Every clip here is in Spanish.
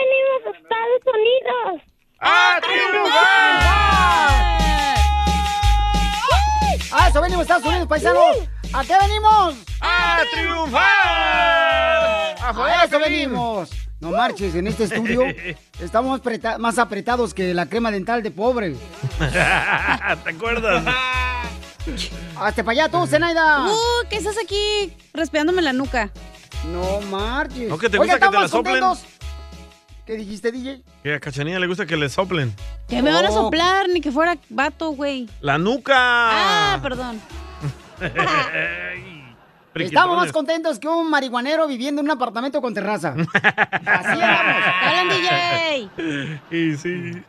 venimos a Estados Unidos? ¡A ¡Ah, eso venimos a Estados Unidos, paisanos! ¿A qué venimos? ¡A triunfar! ¡A joder A a eso venimos. No marches, en este estudio estamos preta- más apretados que la crema dental de pobre. ¿Te acuerdas? Hasta para allá tú, Zenaida. Uh, ¿qué estás aquí respirándome la nuca? No marches. ¿No que te Oiga, gusta que te la estamos soplen? contentos. ¿Qué dijiste, DJ? Que a Cachanilla le gusta que le soplen. Que me van a Oh. soplar, ni que fuera vato, güey. ¡La nuca! Ah, perdón. Estamos más contentos que un marihuanero viviendo en un apartamento con terraza. Así andamos. ¡Hablan, DJ! Y sí.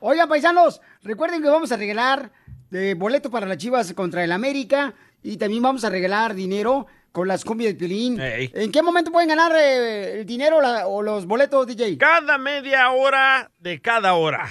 Oigan, paisanos, recuerden que vamos a regalar eh, boleto para las Chivas contra el América y también vamos a regalar dinero con las cumbias de Piolín. ¿En qué momento pueden ganar eh, el dinero la- o los boletos, DJ? Cada media hora de cada hora.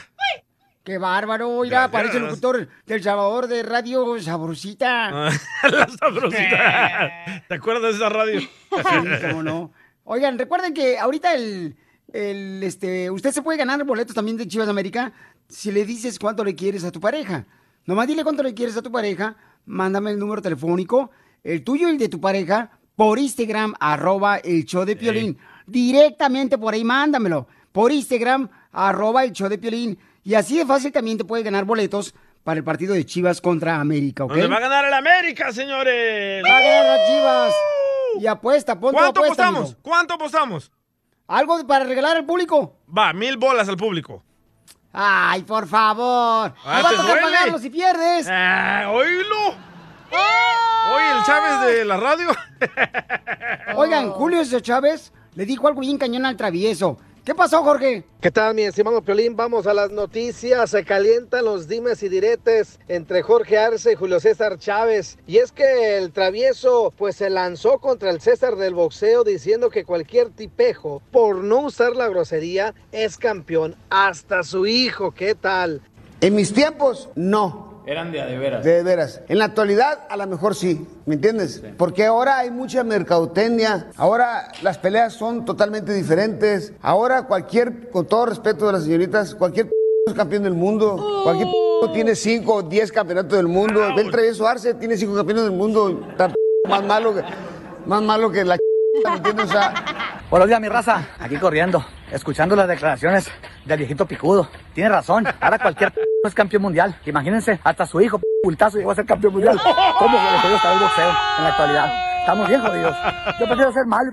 ¡Qué bárbaro! Mira, parece el locutor del Salvador de Radio Sabrosita. La sabrosita. ¿Te acuerdas de esa radio? Sí, cómo no. Oigan, recuerden que ahorita el, el, este, usted se puede ganar boletos también de Chivas América si le dices cuánto le quieres a tu pareja. Nomás dile cuánto le quieres a tu pareja, mándame el número telefónico, el tuyo y el de tu pareja, por Instagram, arroba el show de Piolín. Directamente por ahí, mándamelo. Por Instagram, arroba el show de Piolín. Y así de fácil también te puedes ganar boletos para el partido de Chivas contra América, ¿ok? ¿Dónde va a ganar el América, señores? Va a ganar las Chivas. Y apuesta, pon tu ¿Cuánto apuesta, apostamos? amigo. ¿Cuánto apostamos? ¿Algo para regalar al público? Va, mil bolas al público. Ay, por favor. Ah, Me va a ¿te tocar duele? pagarlo si pierdes. Ah, oílo. Oye, el Chávez de la radio. Oigan, Julio César Chávez le dijo algo bien cañón al travieso. ¿Qué pasó, Jorge? ¿Qué tal, mi estimado Piolín? Vamos a las noticias. Se calientan los dimes y diretes entre Jorge Arce y Julio César Chávez. Y es que el travieso, pues se lanzó contra el César del boxeo diciendo que cualquier tipejo, por no usar la grosería, es campeón. Hasta su hijo, ¿qué tal? En mis tiempos, no. Eran de a de veras. De veras. En la actualidad, a lo mejor sí. ¿Me entiendes? Porque ahora hay mucha mercadotecnia. Ahora las peleas son totalmente diferentes. Ahora cualquier, con todo respeto de las señoritas, cualquier es campeón del mundo. Cualquier tiene 5 o 10 campeonatos del mundo. El travieso Arce tiene 5 campeones del mundo. Está más malo que, más malo que la ¿me entiendes? O sea, Buenos días, mi raza. Aquí corriendo, escuchando las declaraciones del viejito picudo. Tiene razón. Ahora cualquier es campeón mundial. Imagínense, hasta su hijo, pultazo, llegó a ser campeón mundial. ¿Cómo que le está el boxeo en la actualidad? Estamos bien jodidos. Yo prefiero ser malo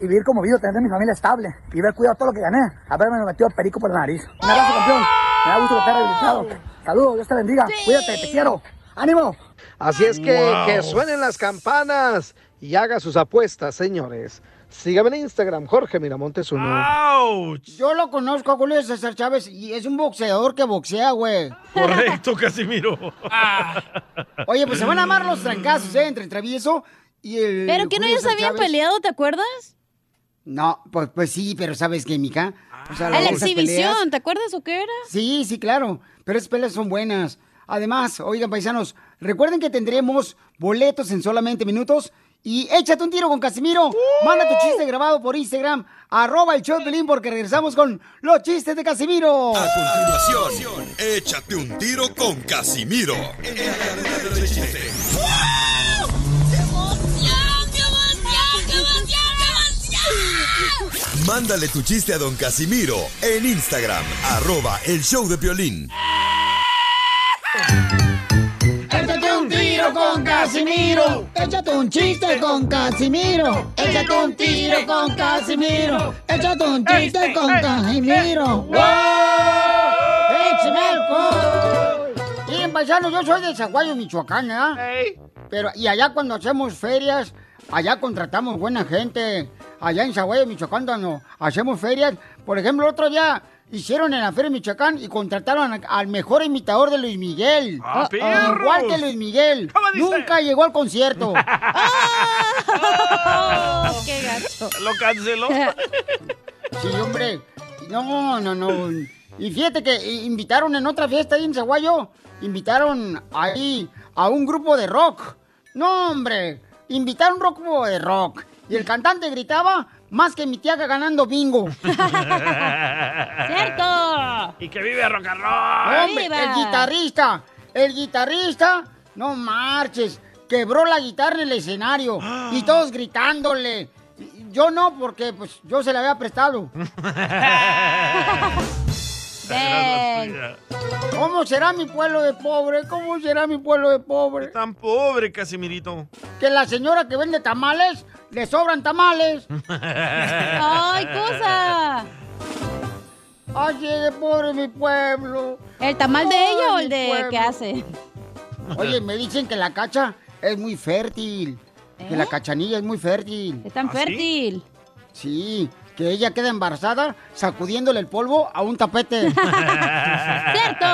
y vivir como vivo, tener mi familia estable y ver cuidado todo lo que gané. Haberme metido el perico por la nariz. Un abrazo, campeón. Me da gusto que estés rehabilitado. Saludos, Dios te bendiga. Cuídate, te quiero. ¡Ánimo! Así es que Wow. que suenen las campanas y haga sus apuestas, señores. Sígame en Instagram, Jorge Miramontes uno. Yo lo conozco a Julio César Chávez y es un boxeador que boxea, güey. Correcto, Casimiro. Oye, pues se van a amar los trancazos, ¿eh? Entre el travieso y el. ¿Pero que no ellos César habían peleado, te acuerdas? No, pues, pues sí, pero ¿sabes qué, Mica? O sea, A la esas exhibición, peleas- ¿te acuerdas o qué era? Sí, sí, claro. Pero esas peleas son buenas. Además, oigan, paisanos, recuerden que tendremos boletos en solamente minutos. Y échate un tiro con Casimiro. Manda tu chiste grabado por Instagram, arroba el show de Pelín, porque regresamos con los chistes de Casimiro. A continuación, échate un tiro con Casimiro. Mándale tu chiste a don Casimiro en Instagram, arroba el show de violín. Échate un tiro con Casimiro. Échate un chiste con Casimiro. Échate un tiro con Casimiro. Échate un chiste con Casimiro. ¡Wow! ¡Échame alcohol! Miren, paisanos, yo soy de Zaguayo, Michoacán, ¿ah? Pero, y allá cuando hacemos ferias, allá contratamos buena gente. Allá en Zaguayo, Michoacán, cuando hacemos ferias, por ejemplo, otro día hicieron en la feria de Michoacán y contrataron al mejor imitador de Luis Miguel. ¡Ah, Ah, perros! Igual que Luis Miguel. Nunca llegó al concierto. ¡Qué gacho! Lo canceló. Sí, hombre. No, no, no. Y fíjate que invitaron en otra fiesta ahí en Zaguayo, invitaron ahí a un grupo de rock. No, hombre. Invitaron un grupo de rock. Y el cantante gritaba, más que mi tía ganando bingo. ¡Cierto! Y que vive rock and roll. Hombre, el guitarrista, el guitarrista, no marches, quebró la guitarra en el escenario y todos gritándole. Yo no, porque pues yo se la había prestado. ¿Cómo será mi pueblo de pobre? ¿Cómo será mi pueblo de pobre? Tan pobre, Casimirito. Que la señora que vende tamales, le sobran tamales. ¡Ay, cosa! Ay, de pobre mi pueblo. ¿El tamal de ella o el de pueblo. qué hace? Oye, me dicen que la cacha es muy fértil. Que ¿Eh? la cachanilla es muy fértil. Es tan fértil. Sí, que ella queda embarazada sacudiéndole el polvo a un tapete. ¡Cierto!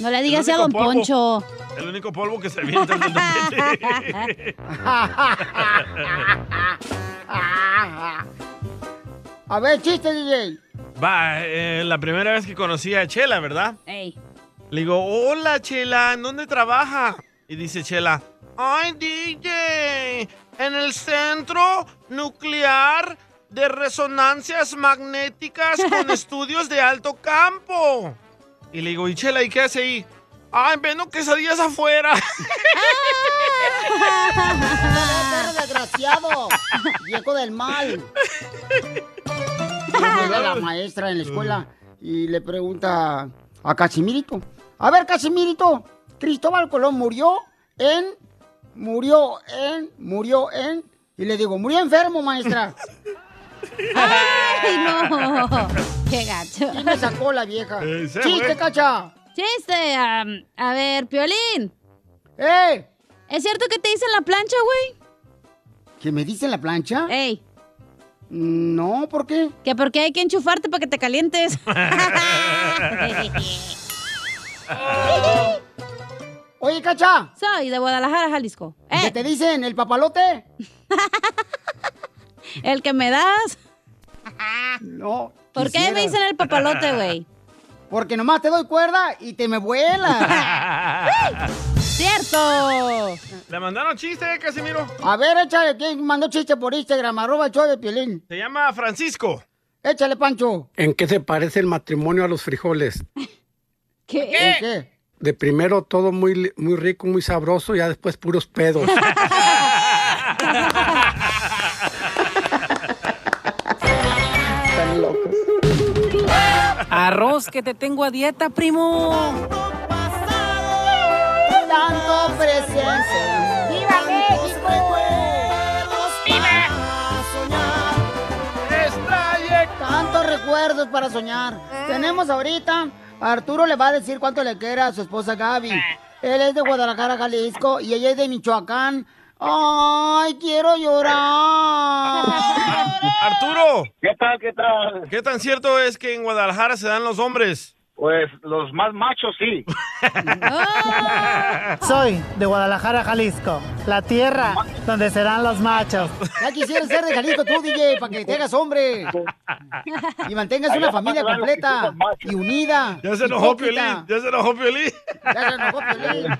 No le digas a Don polvo. Poncho. El único polvo que se avienta en el tapete. A ver, chiste, DJ. Va, eh, la primera vez que conocí a Chela, ¿verdad? Ey. Le digo, hola Chela, ¿en dónde trabaja? Y dice Chela, ay DJ, en el centro nuclear de resonancias magnéticas con estudios de alto campo. Y le digo, ¿y Chela, y qué hace ahí? Ay, vendo quesadillas afuera. perro desgraciado! ¡Viejo del mal! Llega la maestra en la escuela y le pregunta a Casimirito. A ver, Casimirito, Cristóbal Colón murió en... Murió en... Murió en... Y le digo, murió enfermo, maestra. ¡Ay, no! ¡Qué gacho! Y me sacó la vieja. Eh, ¡Chiste, fue. cacha! ¡Chiste! a ver, Piolín. ¡Eh! ¿Es cierto que te dicen la plancha, güey? ¿Que me dicen la plancha? ¡Ey! No, ¿por qué? Que porque hay que enchufarte para que te calientes. Oye, cacha. Soy de Guadalajara, Jalisco. ¿Qué ¡Eh! te dicen? ¿El papalote? ¿El que me das? No. ¿Por qué me dicen el papalote, güey? Porque nomás te doy cuerda y te me vuelas. ¡Cierto! Le mandaron chiste, Casimiro. A ver, échale, ¿quién mandó chiste por Instagram? Arroba el show de Piolín. Se llama Francisco. Échale, Pancho. ¿En qué se parece el matrimonio a los frijoles? ¿Qué? ¿En qué? De primero todo muy, muy rico, muy sabroso, ya después puros pedos. Arroz que te tengo a dieta, primo. Tanto presencia. ¡Viva México! Tantos recuerdos para soñar. Tenemos ahorita, Arturo le va a decir cuánto le quiere a su esposa Gaby. Él es de Guadalajara, Jalisco, y ella es de Michoacán. ¡Ay, quiero llorar! Arturo. ¿Qué tal, qué tal? ¿Qué tan cierto es que en Guadalajara se dan los hombres? Pues los más machos sí. Soy de Guadalajara, Jalisco, la tierra donde serán los machos. Ya quisieras ser de Jalisco tú, DJ, para que te hagas hombre. Y mantengas una familia completa y unida. Ya se enojó. Piolín, ya se enojó Piolín. Ya se enojó Piolín.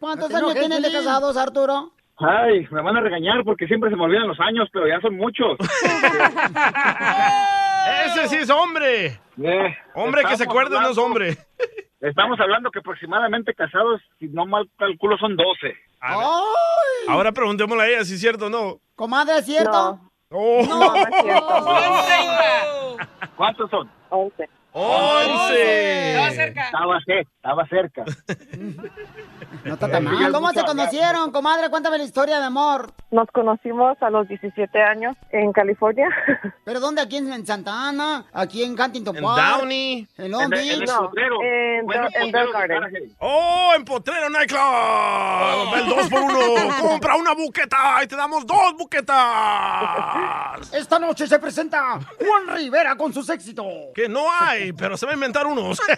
¿Cuántos años tienen de casados, Arturo? Ay, me van a regañar porque siempre se me olvidan los años, pero ya son muchos. Ese sí es hombre. Eh, Hombre que se acuerde no es hablando- hombre. Estamos hablando que aproximadamente casados, si no mal calculo, son 12. ¡Ay! Ahora preguntémosle a ella si es cierto o no. Comadre, ¿es cierto? Oh. No, no es cierto. ¿Cuántos son? 11. ¡Once! Estaba cerca. Estaba cerca, estaba cerca. No está tan mal. ¿Cómo se conocieron, comadre? Cuéntame la historia de amor. Nos conocimos a los 17 años en California. ¿Pero dónde? ¿Aquí en en Santa Ana? ¿Aquí en Huntington En Park? Downey. ¿En Long Beach? No, en, Bueno, en Del Garden. ¡Oh, en Potrero Nightclub! El 2 por 1 ¡Compra una buqueta y te damos dos buquetas! Esta noche se presenta Juan Rivera con sus éxitos. Que no hay, pero se va a inventar unos.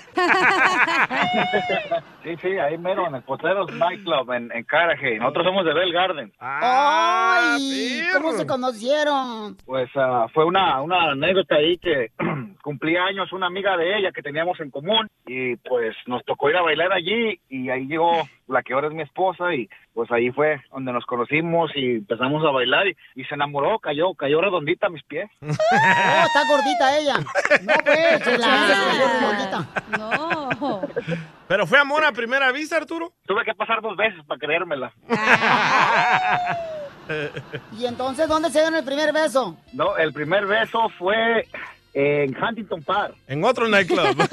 Sí, sí, ahí mero en el Potreros Nightclub en, en Carajay. Nosotros somos de Bell Garden. ¡Ay! ¿Cómo se conocieron? Pues ah, fue una, una anécdota ahí que cumplía años una amiga de ella que teníamos en común y pues nos tocó ir a bailar allí y ahí llegó la que ahora es mi esposa y pues ahí fue donde nos conocimos y empezamos a bailar y, y se enamoró, cayó, cayó redondita a mis pies. Oh, está gordita ella. No, pues, Chela, gordita. No. ¿Pero fue amor a primera vista, Arturo? Tuve que pasar dos veces para creérmela. ¿Y entonces dónde se dieron el primer beso? No, el primer beso fue en Huntington Park. En otro nightclub.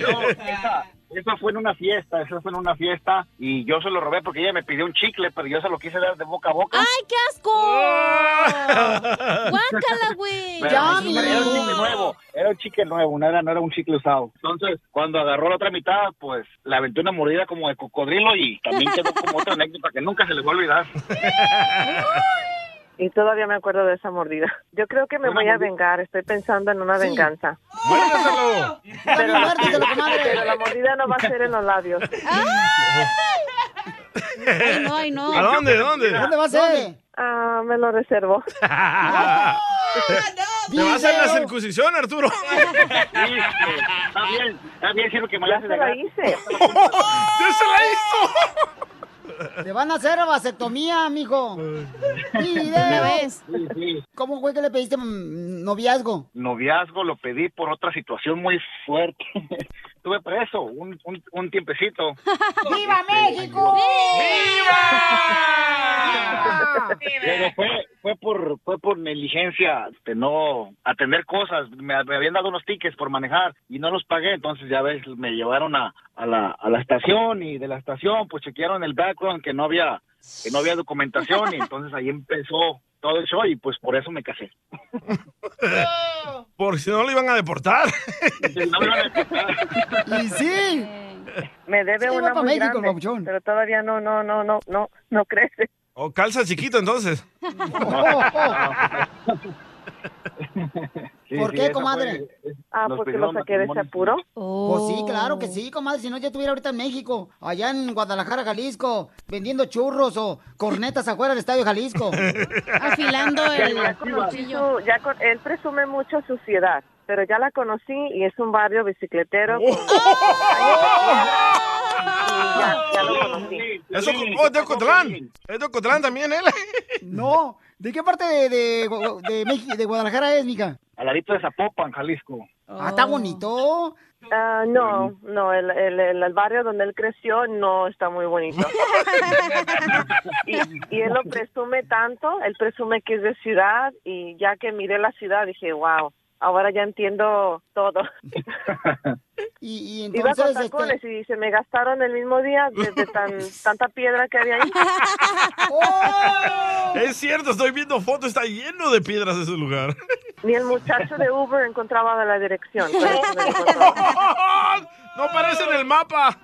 No, esa, esa fue en una fiesta, esa fue en una fiesta y yo se lo robé porque ella me pidió un chicle, pero yo se lo quise dar de boca a boca. ¡Ay, qué asco! ¡Guácala, güey! Era un chicle nuevo, era un chicle nuevo, no era, no era un chicle usado. Entonces, cuando agarró la otra mitad, pues le aventé una mordida como de cocodrilo y también quedó como otra anécdota que nunca se les va a olvidar. Y todavía me acuerdo de esa mordida. Yo creo que me voy a vengar. Estoy pensando en una Sí. venganza. ¡Muérdeselo! Pero pero la mordida no va a ser en los labios. Ay, no, ay, no. ¿A dónde? ¿Dónde? ¿Dónde va a ser? Ah, me lo reservo. ¿Te va a hacer la circuncisión, Arturo? Sí, está bien, está bien, sirve que me la hice. ¡Ya se la hizo! Te van a hacer vasectomía, mijo. Una vez. Sí, sí. ¿Cómo fue que le pediste mm, noviazgo? Noviazgo lo pedí por otra situación muy fuerte. Estuve preso un, un, un tiempecito. ¡Viva México! Pero fue, fue por fue por negligencia de no atender cosas. Me, me habían dado unos tickets por manejar y no los pagué. Entonces, ya ves, me llevaron a, a, la, a la estación y de la estación, pues chequearon el background que no había que no había documentación y entonces ahí empezó todo el show y pues por eso me casé. Porque si no lo iban a deportar. No me iban a deportar. Y sí. Me debe Sí, una muy México, grande, papuchón. pero todavía no, no, no, no, no, no crece. O calza chiquito, entonces. Sí, ¿Por sí, qué, comadre? fue- Ah, nos porque lo saqué de ese apuro. Pues sí, Oh. claro que sí, comadre. Si no, yo estuviera ahorita en México, allá en Guadalajara, Jalisco, vendiendo churros o cornetas afuera del Estadio Jalisco. Afilando Ya, el ya su- ya con- él presume mucho su ciudad, pero ya la conocí y es un barrio bicicletero. Oh. con- Y ya, ya lo conocí. Eso, oh, es de Ocotlán. Es de Ocotlán también, él. No, ¿de qué parte de, de, de México, de Guadalajara es, mija? Al ladito de Zapopan, Jalisco. Ah, está bonito. Ah, no, no, el, el, el- el barrio donde él creció no está muy bonito. y, y él lo presume tanto, él presume que es de ciudad y ya que miré la ciudad dije, wow, ahora ya entiendo todo. Y, y Iba con entonces, tacones este... y se me gastaron el mismo día desde tan, tanta piedra que había ahí. ¡Oh! Es cierto, estoy viendo fotos, está lleno de piedras ese lugar. Ni el muchacho de Uber encontraba la dirección. No aparece en el mapa.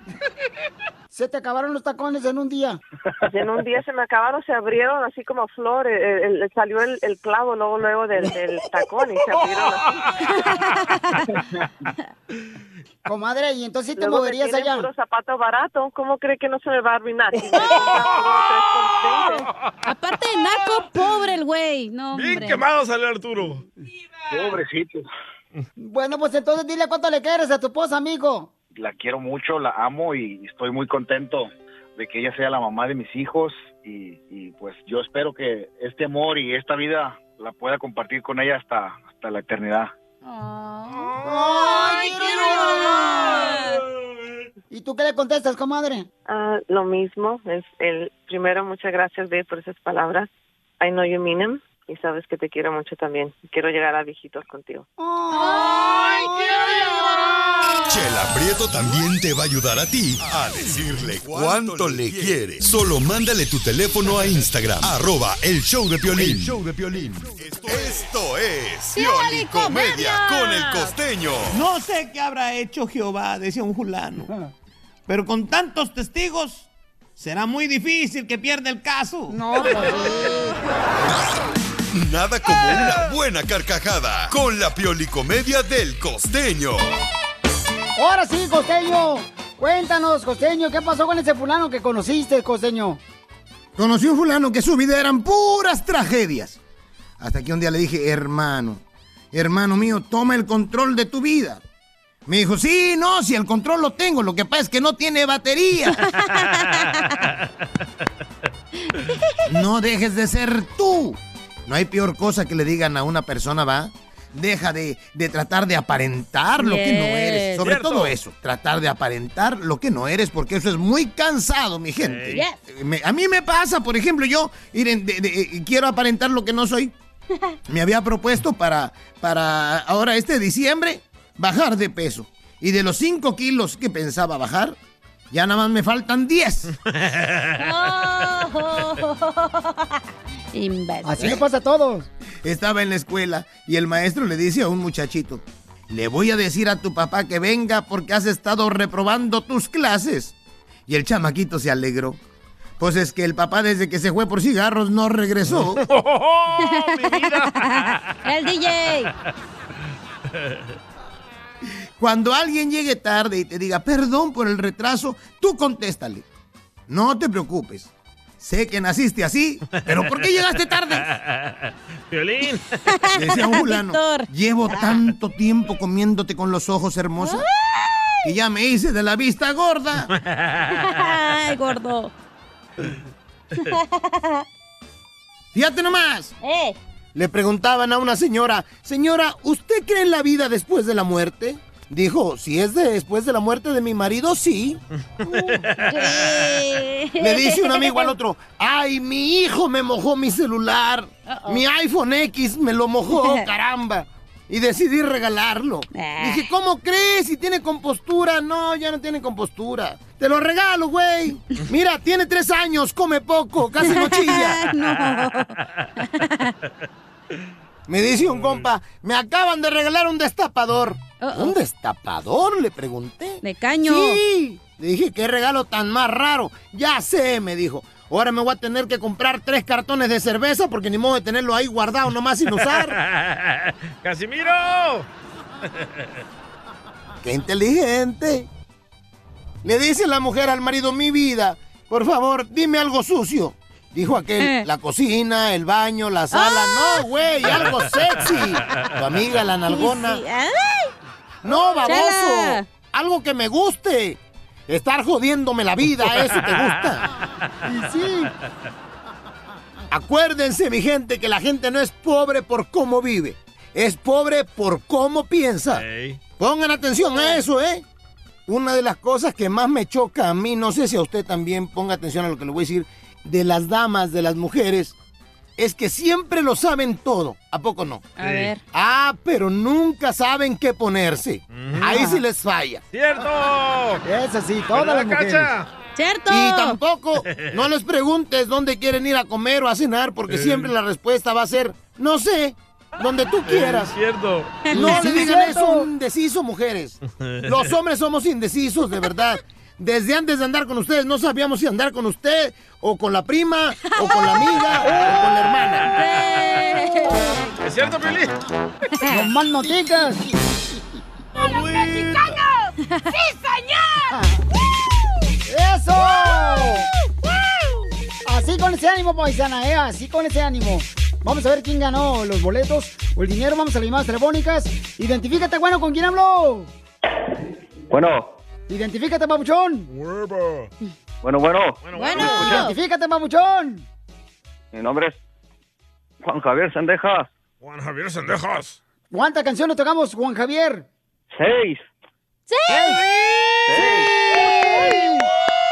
Se te acabaron los tacones en un día. Y en un día se me acabaron, se abrieron así como flores, el- el- salió el, el clavo luego luego del, del tacón y se abrieron así. Comadre, y entonces sí te Luego moverías allá. puro zapato barato, ¿cómo cree que no se me va a arruinar? Si me compran puro 3,20. Aparte de naco, pobre el güey. No, Bien hombre. quemado sale Arturo. Pobrecito. Bueno, pues entonces dile cuánto le quieres a tu esposa, amigo. La quiero mucho, la amo y estoy muy contento de que ella sea la mamá de mis hijos y, y, pues yo espero que este amor y esta vida la pueda compartir con ella hasta, hasta la eternidad. ¡Ay! ¿Y tú qué le contestas, comadre? Ah, lo mismo, es el primero muchas gracias Dave por esas palabras. I know you mean them y sabes que te quiero mucho también. Quiero llegar a viejitos contigo. ¡Ay, quiero! Chela Prieto también te va a ayudar a ti a decirle cuánto le quiere. Solo mándale tu teléfono a Instagram, arroba el show de Piolín. show de Piolín. Esto es Pioli Comedia con el costeño. No sé qué habrá hecho Jehová, decía un fulano. Pero con tantos testigos, será muy difícil que pierda el caso. No, Nada como una buena carcajada con la Pioli Comedia del costeño. Ahora sí, costeño. Cuéntanos, costeño, ¿qué pasó con ese fulano que conociste, costeño? Conocí un fulano que su vida eran puras tragedias. Hasta que un día le dije, hermano, hermano mío, toma el control de tu vida. Me dijo, sí, no, si el control lo tengo, lo que pasa es que no tiene batería. No dejes de ser tú. No hay peor cosa que le digan a una persona, va. Deja de, de tratar de aparentar lo que no eres. Sobre Cierto. todo eso, tratar de aparentar lo que no eres, porque eso es muy cansado, mi gente. Yes. Me- a mí me pasa, por ejemplo, yo miren, de- de- eh, quiero aparentar lo que no soy. Me había propuesto para, para ahora este diciembre bajar de peso. Y de los 5 kilos que pensaba bajar, ya nada más me faltan 10. Así le pasa a todos. Estaba en la escuela y el maestro le dice a un muchachito, le voy a decir a tu papá que venga porque has estado reprobando tus clases. Y el chamaquito se alegró. Pues es que el papá desde que se fue por cigarros no regresó. El DJ. Cuando alguien llegue tarde y te diga perdón por el retraso, tú contéstale. No te preocupes. Sé que naciste así, pero ¿por qué llegaste tarde? Violín. Decía un fulano, llevo tanto tiempo comiéndote con los ojos hermosa que ya me hice de la vista gorda. Ay, gordo. Fíjate nomás. Eh. Le preguntaban a una señora, señora, ¿usted cree en la vida después de la muerte? Dijo, si es de- después de la muerte de mi marido, sí. Le dice un amigo al otro, ay, mi hijo me mojó mi celular. Mi iPhone X me lo mojó, caramba. Y decidí regalarlo. Dije, ¿cómo crees? Si tiene compostura. No, ya no tiene compostura. Te lo regalo, güey. Mira, tiene tres años, come poco, casi no chilla. Me dice un compa, me acaban de regalar un destapador. ¿Un destapador? Le pregunté. De caño. Sí. Le dije, qué regalo tan más raro. Ya sé, me dijo. Ahora me voy a tener que comprar tres cartones de cerveza porque ni modo de tenerlo ahí guardado nomás sin usar. ¡Casimiro! ¡Qué inteligente! Le dice la mujer al marido, mi vida, por favor, dime algo sucio. Dijo aquel, Eh. la cocina, el baño, la sala. No, güey, algo sexy. Tu amiga, la nalgona. Sí. No, baboso. Algo que me guste. Estar jodiéndome la vida, eso te gusta. Y sí. Acuérdense, mi gente, que la gente no es pobre por cómo vive. Es pobre por cómo piensa. Pongan atención a eso, ¿eh? Una de las cosas que más me choca a mí, no sé si a usted también ponga atención a lo que le voy a decir, de las damas, de las mujeres, es que siempre lo saben todo. ¿A poco no? A ver. Ah, pero nunca saben qué ponerse. Ahí sí les falla. ¡Cierto! Eso sí, todas ¿Verdad, las mujeres. Cacha? ¡Cierto! Y tampoco no les preguntes dónde quieren ir a comer o a cenar, porque siempre la respuesta va a ser, no sé, donde tú quieras. Es cierto. No le digan eso a un indeciso, mujeres. Los hombres somos indecisos, de verdad. Desde antes de andar con ustedes, no sabíamos si andar con usted, o con la prima, o con la amiga, o con la hermana. ¿Es cierto, Violín? ¡No más noticas! mexicanos! ¡Sí, señor! ¡Eso! Así con ese ánimo, paisana, ¿eh? Así con ese ánimo. Vamos a ver quién ganó los boletos o el dinero. Vamos a las llamadas telefónicas. Identifícate, bueno, ¿con quién hablo? Bueno, Identifícate, papuchón. bueno, bueno. Identifícate, papuchón. Mi nombre es Juan Javier Sendejas. Juan Javier Sendejas. ¿Cuántas canciones tocamos, Juan Javier? Seis. ¡Sí!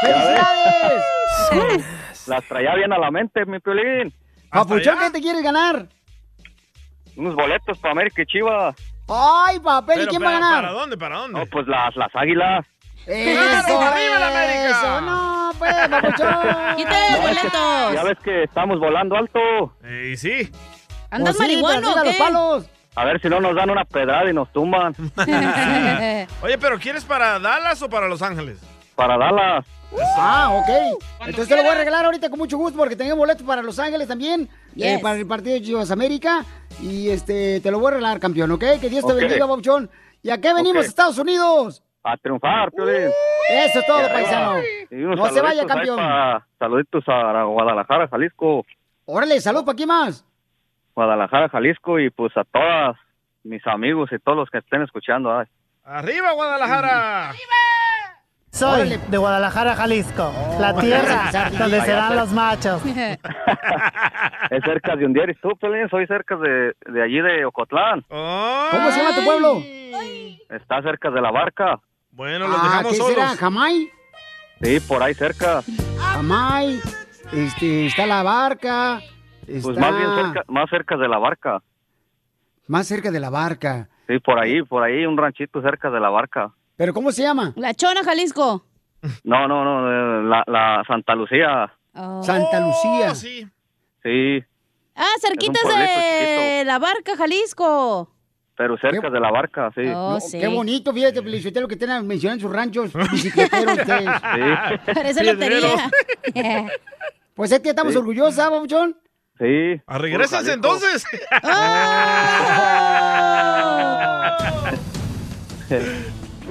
¡Felicidades! Las traía bien a la mente, mi piolín. Papuchón, ¿qué te quieres ganar? Unos boletos para América y Chivas. ¡Ay, papel! ¿Y Pero, quién va a pero, ganar? ¿Para dónde? ¿Para dónde? No, pues las, las águilas. ¡Eso! ¡Arriba la América! ¡Eso! ¡No, pues, papuchón! ¡Quítale los boletos! Ya ves que estamos volando alto. Y sí. ¿Andas Pues marihuano o los palos. A ver si no nos dan una pedrada y nos tumban. Oye, pero ¿quieres para Dallas o para Los Ángeles? Para Dallas. Ah, ok. Entonces te lo voy a regalar ahorita con mucho gusto porque tengo boletos para Los Ángeles también, eh, Yes. para el partido de Chivas América. Y este, te lo voy a regalar, campeón, ¿ok? Que Dios te Ok. bendiga, Papuchón. ¿Y a qué venimos, Ok. Estados Unidos? A triunfar, piolín. Eso es todo, arriba. paisano. No se vaya, campeón. pa- saluditos a Guadalajara, Jalisco. Órale, salud, ¿para quién más? Guadalajara, Jalisco y pues a todas mis amigos y todos los que estén escuchando. ay. ¡Arriba, Guadalajara! Soy Órale. de Guadalajara, Jalisco, la tierra donde Allá serán está. los machos. Es cerca de Undier y tú, Pelín, soy cerca de, de allí de Ocotlán. ¿Cómo se llama tu pueblo? Está cerca de la barca. Bueno, Ah, ¿qué será? ¿Jamay? Sí, por ahí cerca. Jamay. Este, está la barca. Está Pues más bien cerca, más cerca de la barca. más cerca de la barca. Sí, por ahí, por ahí, un ranchito cerca de la barca. ¿Pero cómo se llama? La Chona, Jalisco. No, no, no, eh, la, la Santa Lucía. Santa Lucía. sí. Sí, Ah, cerquitas de la barca, Jalisco. Pero cerca de la barca, sí. Oh, No, sí. Qué bonito, fíjate, Felicitelo, que tengan mencionan sus ranchos bicicleteros ustedes. Parece lotería. Pues es que estamos Sí. orgullosos, ¿ah, babuchón? Sí. Ah, regrésense Puro entonces.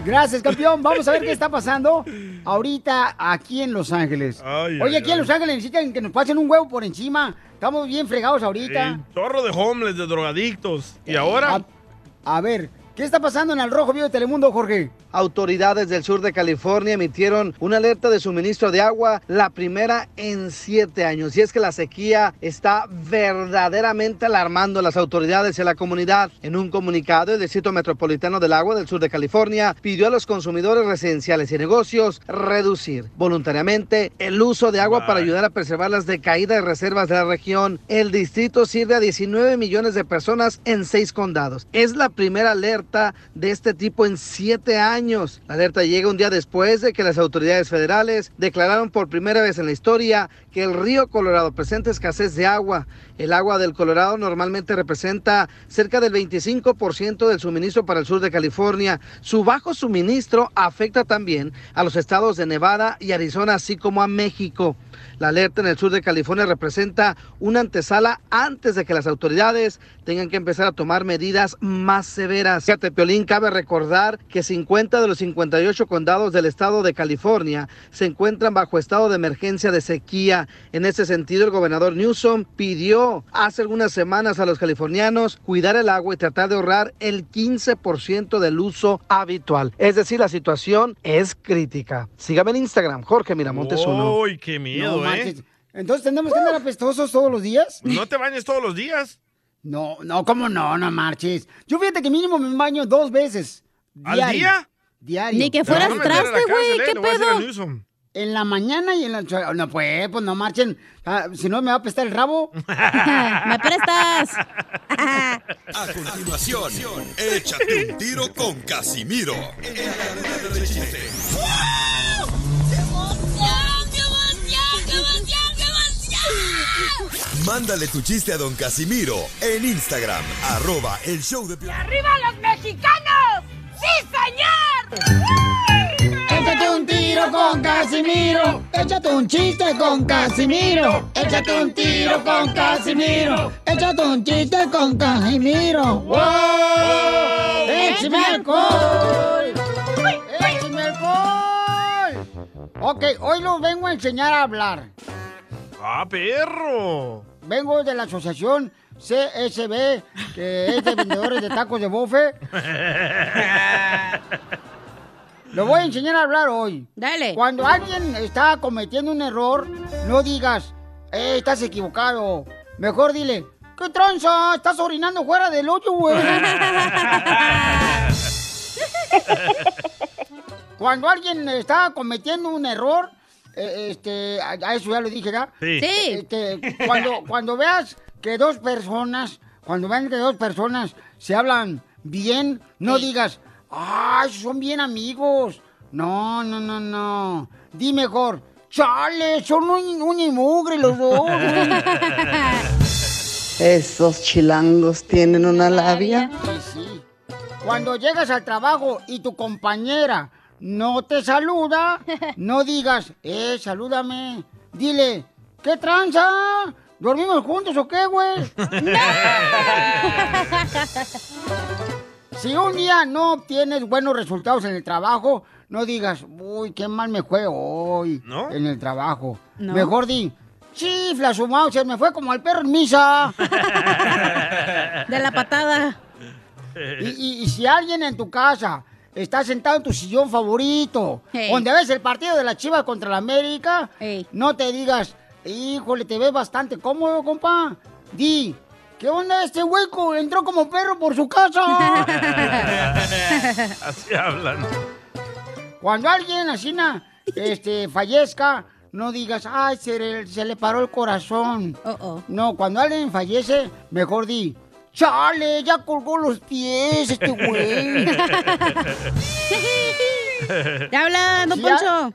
Gracias, campeón. Vamos a ver qué está pasando ahorita aquí en Los Ángeles. Ay, Oye, ay, aquí en. Los Ángeles necesitan que nos pasen un huevo por encima. Estamos bien fregados ahorita. Un chorro de homeless, de drogadictos. ¿Y ahora? A, a ver, ¿qué está pasando en el Rojo Vivo de Telemundo, Jorge? Autoridades del sur de California emitieron una alerta de suministro de agua, la primera en siete años. Y es que la sequía está verdaderamente alarmando a las autoridades y a la comunidad. En un comunicado, el Distrito Metropolitano del Agua del sur de California pidió a los consumidores residenciales y negocios reducir voluntariamente el uso de agua para ayudar a preservar las decaídas reservas de la región. El distrito sirve a 19 millones de personas en seis condados. Es la primera alerta de este tipo en siete años. La alerta llega un día después de que las autoridades federales declararon por primera vez en la historia que el río Colorado presenta escasez de agua. El agua del Colorado normalmente representa cerca del 25% del suministro para el sur de California. Su bajo suministro afecta también a los estados de Nevada y Arizona, así como a México. La alerta en el sur de California representa una antesala antes de que las autoridades tengan que empezar a tomar medidas más severas. Fíjate, Piolín, cabe recordar que 50 de los 58 condados del estado de California se encuentran bajo estado de emergencia de sequía. En ese sentido, el gobernador Newsom pidió hace algunas semanas a los californianos cuidar el agua y tratar de ahorrar el 15% del uso habitual. Es decir, la situación es crítica. Sígame en Instagram, Jorge Miramontes uno. Uy, qué miedo, No ¿eh? Entonces, ¿tenemos que andar apestosos todos los días? No te bañes todos los días. No, no, ¿cómo no? No marches. Yo fíjate que mínimo me baño dos veces. ¿Al diario. día? Diario. Ni que fueras traste, güey. ¿Qué pedo? En la mañana y en la... No, pues, pues no marchen. Ah, si no, me va a apestar el rabo. ¿Me prestas? A continuación, échate un tiro con Casimiro. Mándale tu chiste a don Casimiro en Instagram, arroba el show de Piolín. ¡Arriba los mexicanos! ¡Sí, señor! Échate un tiro con Casimiro. Échate un chiste con Casimiro. Échate un tiro con Casimiro. Échate un chiste con Casimiro. ¡Wow! ¡Échame alcohol! ¡Échame alcohol! Ok, hoy los vengo a enseñar a hablar. ¡Ah, perro! Vengo de la asociación CSB, que es de vendedores de tacos de bofe. Lo voy a enseñar a hablar hoy. Dale. Cuando alguien está cometiendo un error, no digas, eh, estás equivocado. Mejor dile, ¿qué tranza? Estás orinando fuera del hoyo, güey. Cuando alguien está cometiendo un error, eh, este, a, a eso ya lo dije, ¿verdad? Sí. Sí. Este, cuando, cuando veas que dos personas, cuando vean que dos personas se hablan bien, no digas, ¡ay, son bien amigos! No, no, no, no. Di mejor, ¡chale, son un, un y mugre los dos! Esos chilangos tienen una labia. Sí, sí. Cuando llegas al trabajo y tu compañera no te saluda, no digas, eh, salúdame. Dile, ¿qué tranza? ¿Dormimos juntos o qué, güey? Si un día no obtienes buenos resultados en el trabajo, no digas, uy, qué mal me fue hoy en el trabajo. No. Mejor di, chifla su mouse, me fue como al perro en misa. De la patada. Y, y- y si alguien en tu casa está sentado en tu sillón favorito, Hey. donde ves el partido de la Chivas contra la América, no te digas, híjole, te ves bastante cómodo, compa. Di, ¿qué onda este hueco? Entró como perro por su casa. Así hablan. Cuando alguien así na, este, fallezca, no digas, ay, se le, se le paró el corazón. No, cuando alguien fallece, mejor di, chale, ya colgó los pies este güey. ¿Te hablan, don Si Poncho? a-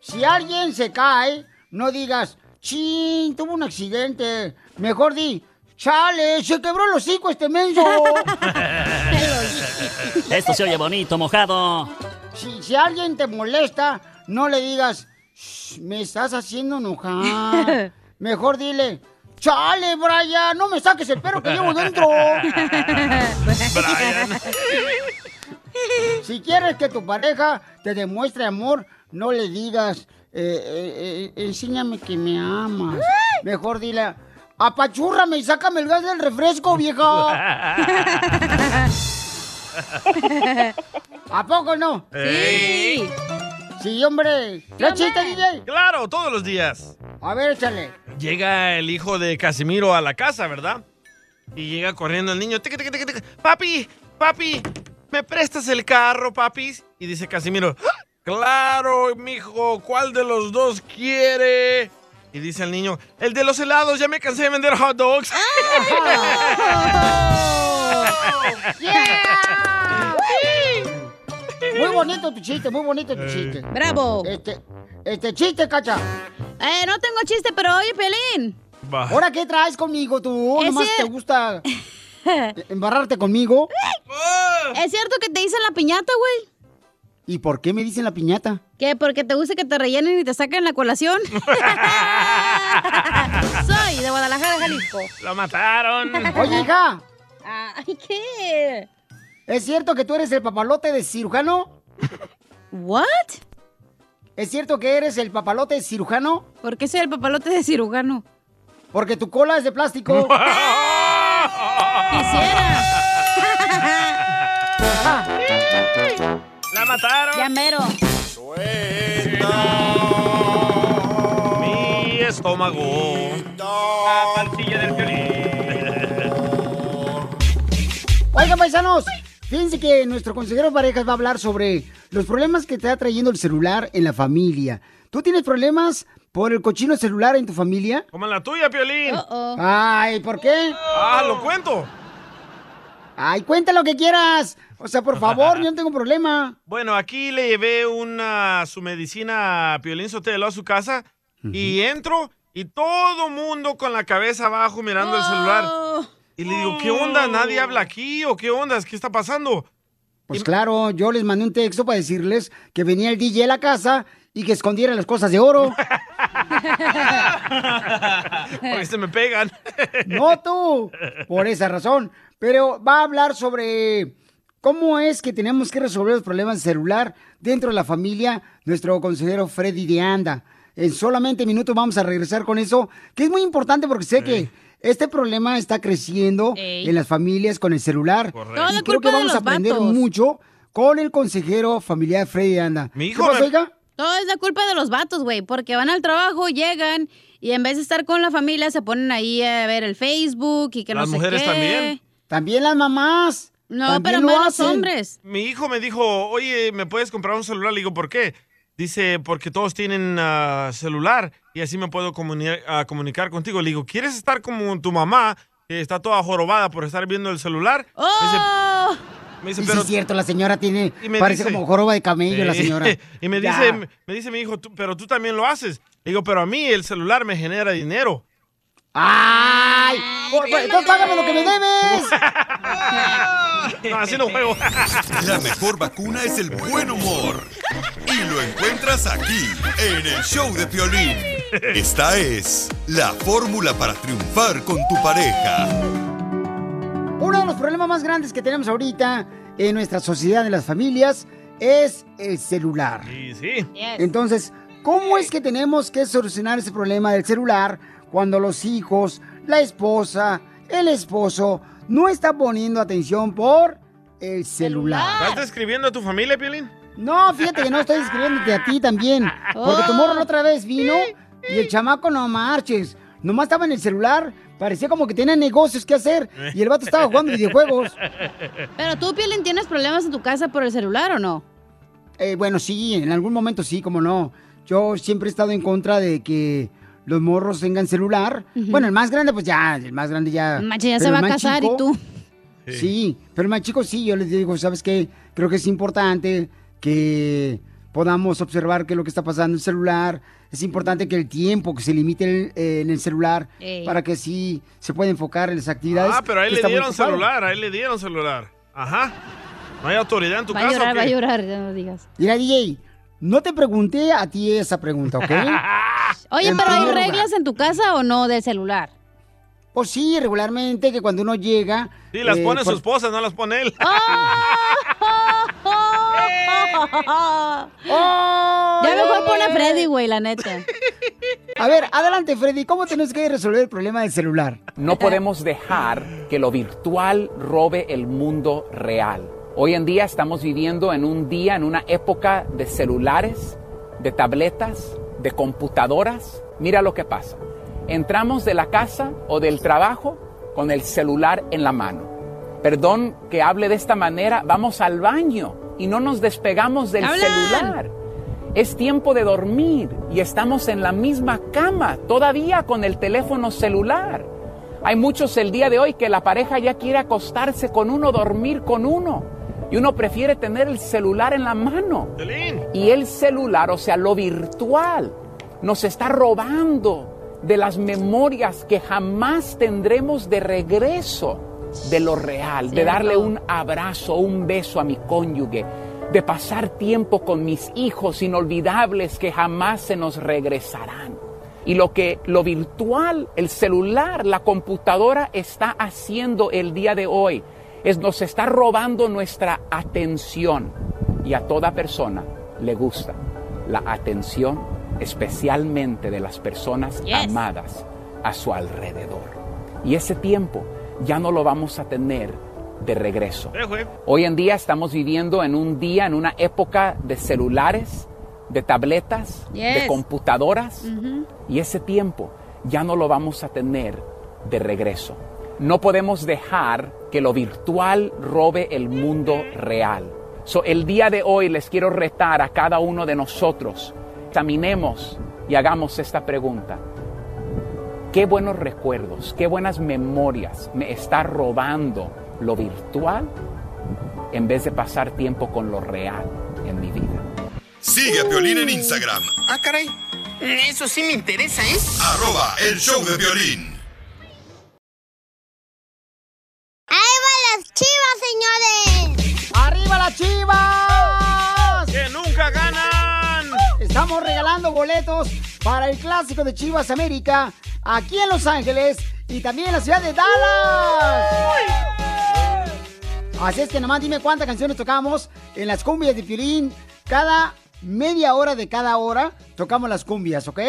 si alguien se cae, no digas, chin, tuvo un accidente. Mejor di, chale, se quebró el hocico este menso. Esto se oye bonito, mojado. Si, si alguien te molesta, no le digas, "Shh, me estás haciendo enojar. Mejor dile, chale, Brian, no me saques el perro que llevo dentro. Brian. Si quieres que tu pareja te demuestre amor, no le digas, eh, eh, eh, enséñame que me amas. Mejor dile, apachúrrame y sácame el gas del refresco, vieja. ¿A poco no? Sí. Sí, hombre. ¿Qué chiste, DJ? Claro, todos los días. A ver, échale. Llega el hijo de Casimiro a la casa, ¿verdad? Y llega corriendo el niño. tic, tic, tic. Papi, papi, ¿me prestas el carro, papi? Y dice Casimiro, "¡Ah! claro, mijo, ¿cuál de los dos quiere? Y dice el niño, el de los helados, ya me cansé de vender hot dogs. Muy bonito tu chiste, muy bonito tu chiste. Bravo. Este, este chiste, cacha. Eh, no tengo chiste, pero oye, Pelín. ¿Ahora qué traes conmigo tú? Ese- ¿Nomás te gusta embarrarte conmigo? ¿Es cierto que te dicen la piñata, güey? ¿Y por qué me dicen la piñata? ¿Qué? ¿Porque te gusta que te rellenen y te saquen la colación? Soy de Guadalajara, Jalisco. Lo mataron. Oye, hija, Ay, ¿qué? ¿es cierto que tú eres el papalote de cirujano? ¿What? ¿Es cierto que eres el papalote cirujano? ¿Por qué soy el papalote de cirujano? Porque tu cola es de plástico. Quisiera. ¡La mataron! Ya mero. Mi estómago. La pastilla del violín. Oigan, paisanos, fíjense que nuestro consejero de parejas va a hablar sobre los problemas que te está trayendo el celular en la familia. ¿Tú tienes problemas por el cochino celular en tu familia? Como la tuya, Piolín. Ay, ¿por qué? Ah, lo cuento. Ay, cuenta lo que quieras. O sea, por favor, yo no tengo problema. Bueno, aquí le llevé una, su medicina a Piolín Sotelo a su casa y entro y todo mundo con la cabeza abajo mirando el celular. Y le digo, ¿qué onda? ¿Nadie habla aquí o qué onda? ¿Qué está pasando? Pues claro, yo les mandé un texto para decirles que venía el DJ a la casa y que escondiera las cosas de oro. Porque se me pegan. No tú, por esa razón. Pero va a hablar sobre cómo es que tenemos que resolver los problemas de celular dentro de la familia, nuestro consejero Freddy de Anda. En solamente minutos vamos a regresar con eso, que es muy importante porque sé que este problema está creciendo Ey. en las familias con el celular. Correcto. Y creo que vamos a aprender vatos. mucho con el consejero familiar Freddy Anda. Mi ¿Qué pasó, oiga? Todo es la culpa de los vatos, güey, porque van al trabajo, llegan y en vez de estar con la familia se ponen ahí a ver el Facebook y que Las no sé mujeres qué. también. También las mamás. No, pero lo más los hombres. Mi hijo me dijo, oye, ¿me puedes comprar un celular? Le digo, ¿por qué? Dice, porque todos tienen ah, celular y así me puedo comuni- ah, comunicar contigo. Le digo, ¿quieres estar como tu mamá, que está toda jorobada por estar viendo el celular? Me dice, ¡Oh! me dice, Sí, pero sí, es cierto, la señora tiene, Y me parece dice- como joroba de camello la Sí. señora. y me Ya. dice, me dice mi hijo, "Tú- pero tú también lo haces. Le digo, pero a mí el celular me genera dinero. ¡Ay! Por- por- Entonces págame lo que me debes. No, así no juego. La mejor vacuna es el buen humor. Y lo encuentras aquí, en el show de Piolín. Esta es la fórmula para triunfar con tu pareja. Uno de los problemas más grandes que tenemos ahorita en nuestra sociedad, en las familias, es el celular. Sí, sí. Entonces, ¿cómo es que tenemos que solucionar ese problema del celular cuando los hijos, la esposa, el esposo no está poniendo atención por el celular. ¿Estás describiendo a tu familia, Piolín? No, fíjate que no estoy escribiéndote a ti también. Porque tu morro la otra vez vino y el chamaco no marches. Nomás estaba en el celular. Parecía como que tenía negocios que hacer. Y el vato estaba jugando videojuegos. Pero tú, Piolín, ¿tienes problemas en tu casa por el celular o no? Eh, bueno, sí, en algún momento sí, como no. Yo siempre he estado en contra de que los morros tengan celular. Bueno, el más grande, pues ya, el más grande ya. Machi, ya pero se va a casar chico- y tú. Sí. pero el más chico sí, yo les digo, ¿sabes qué? Creo que es importante que podamos observar qué es lo que está pasando en el celular. Es importante que el tiempo que se limite en, en el celular Ey. para que sí se pueda enfocar en las actividades. Ah, pero ahí le dieron celular, ahí le dieron celular. Ajá. ¿No hay autoridad en tu Va a casa llorar, o qué? va a llorar, ya no digas. Mira, DJ, no te pregunté a ti esa pregunta, ¿ok? Oye, En pero ¿hay lugar. reglas en tu casa o no del celular? Pues sí, regularmente que cuando uno llega... Sí, las eh, pone su por- esposa, no las pone él. Ya mejor pone a Freddy, güey, la neta. A ver, adelante, Freddy. ¿Cómo tenemos que resolver el problema del celular? No podemos dejar que lo virtual robe el mundo real. Hoy en día estamos viviendo en un día, en una época de celulares, de tabletas, de computadoras. Mira lo que pasa. Entramos de la casa o del trabajo con el celular en la mano. Perdón que hable de esta manera, vamos al baño y no nos despegamos del ¡Hablan! celular. Es tiempo de dormir y estamos en la misma cama, todavía con el teléfono celular. Hay muchos el día de hoy que la pareja ya quiere acostarse con uno, dormir con uno. Y uno prefiere tener el celular en la mano. Y el celular, o sea, lo virtual, nos está robando de las memorias que jamás tendremos de regreso de lo real, de darle un abrazo, un beso a mi cónyuge, de pasar tiempo con mis hijos inolvidables que jamás se nos regresarán. Y lo que lo virtual, el celular, la computadora está haciendo el día de hoy es nos está robando nuestra atención. Y a toda persona le gusta la atención, especialmente de las personas amadas a su alrededor. Y ese tiempo ya no lo vamos a tener de regreso. Hoy en día estamos viviendo en un día, en una época de celulares, de tabletas, de computadoras, y ese tiempo ya no lo vamos a tener de regreso. No podemos dejar que lo virtual robe el mundo real. So, el día de hoy les quiero retar a cada uno de nosotros. Examinemos y hagamos esta pregunta. ¿Qué buenos recuerdos, qué buenas memorias me está robando lo virtual en vez de pasar tiempo con lo real en mi vida? Sigue a Piolín en Instagram, Ah, caray. Eso sí me interesa, ¿eh? arroba el show de violín. Señores! ¡Arriba las chivas! ¡Que nunca ganan! Estamos regalando boletos para el clásico de Chivas América aquí en Los Ángeles y también en la ciudad de Dallas. Así es que nomás dime cuántas canciones tocamos en las cumbias de Piolín. Cada media hora de cada hora tocamos las cumbias, ¿ok?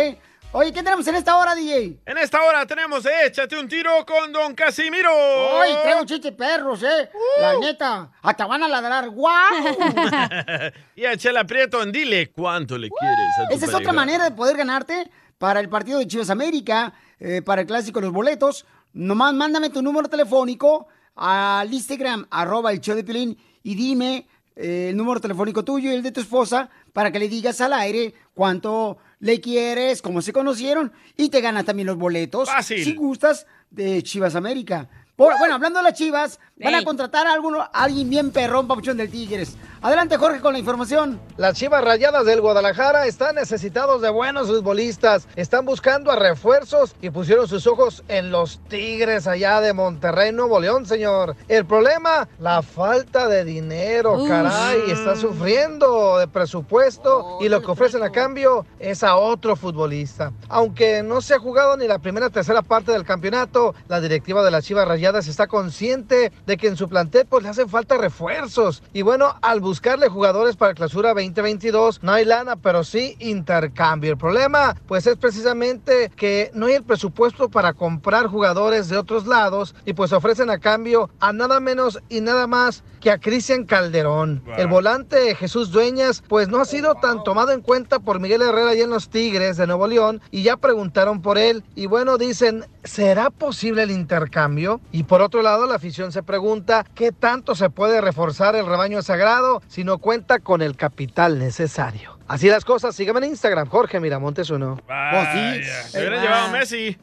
Oye, ¿qué tenemos en esta hora, DJ? En esta hora tenemos Échate un tiro con Don Casimiro. Hoy traigo chistes perros, ¿eh? La neta, hasta van a ladrar, ¡guau! y a Chela Prieto en Dile cuánto le quieres a tu Esa es otra manera de poder ganarte para el partido de Chivas América, eh, para el clásico de los boletos. Nomás mándame tu número telefónico al Instagram, arroba el show de Pilín, y dime eh, el número telefónico tuyo y el de tu esposa para que le digas al aire cuánto le quieres, cómo se conocieron, y te ganas también los boletos. Fácil. Si gustas, de Chivas América. Por- bueno, hablando de las Chivas, van a contratar a, alguno, a alguien bien perrón, papuchón del Tigres. Adelante, Jorge, con la información. Las Chivas Rayadas del Guadalajara están necesitados de buenos futbolistas. Están buscando a refuerzos y pusieron sus ojos en los Tigres allá de Monterrey, Nuevo León, señor. El problema, la falta de dinero, caray. Está sufriendo de presupuesto y lo que ofrecen a cambio es a otro futbolista. Aunque no se ha jugado ni la primera o tercera parte del campeonato, la directiva de las Chivas Rayadas está consciente de que en su plantel pues le hacen falta refuerzos. Y bueno, al buscarle jugadores para clausura 2022 no hay lana, pero sí intercambio. El problema pues es precisamente que no hay el presupuesto para comprar jugadores de otros lados y pues ofrecen a cambio a nada menos y nada más que a Cristian Calderón. El volante Jesús Dueñas pues no ha sido tan tomado en cuenta por Miguel Herrera y en los Tigres de Nuevo León y ya preguntaron por él y bueno dicen, ¿será posible el intercambio? Y por otro lado la afición se pregunta, ¿qué tanto se puede reforzar el rebaño sagrado si no cuenta con el capital necesario? Así las cosas, síganme en Instagram, Jorge Miramontes uno. Vaya, Se hubiera llevado a Messi.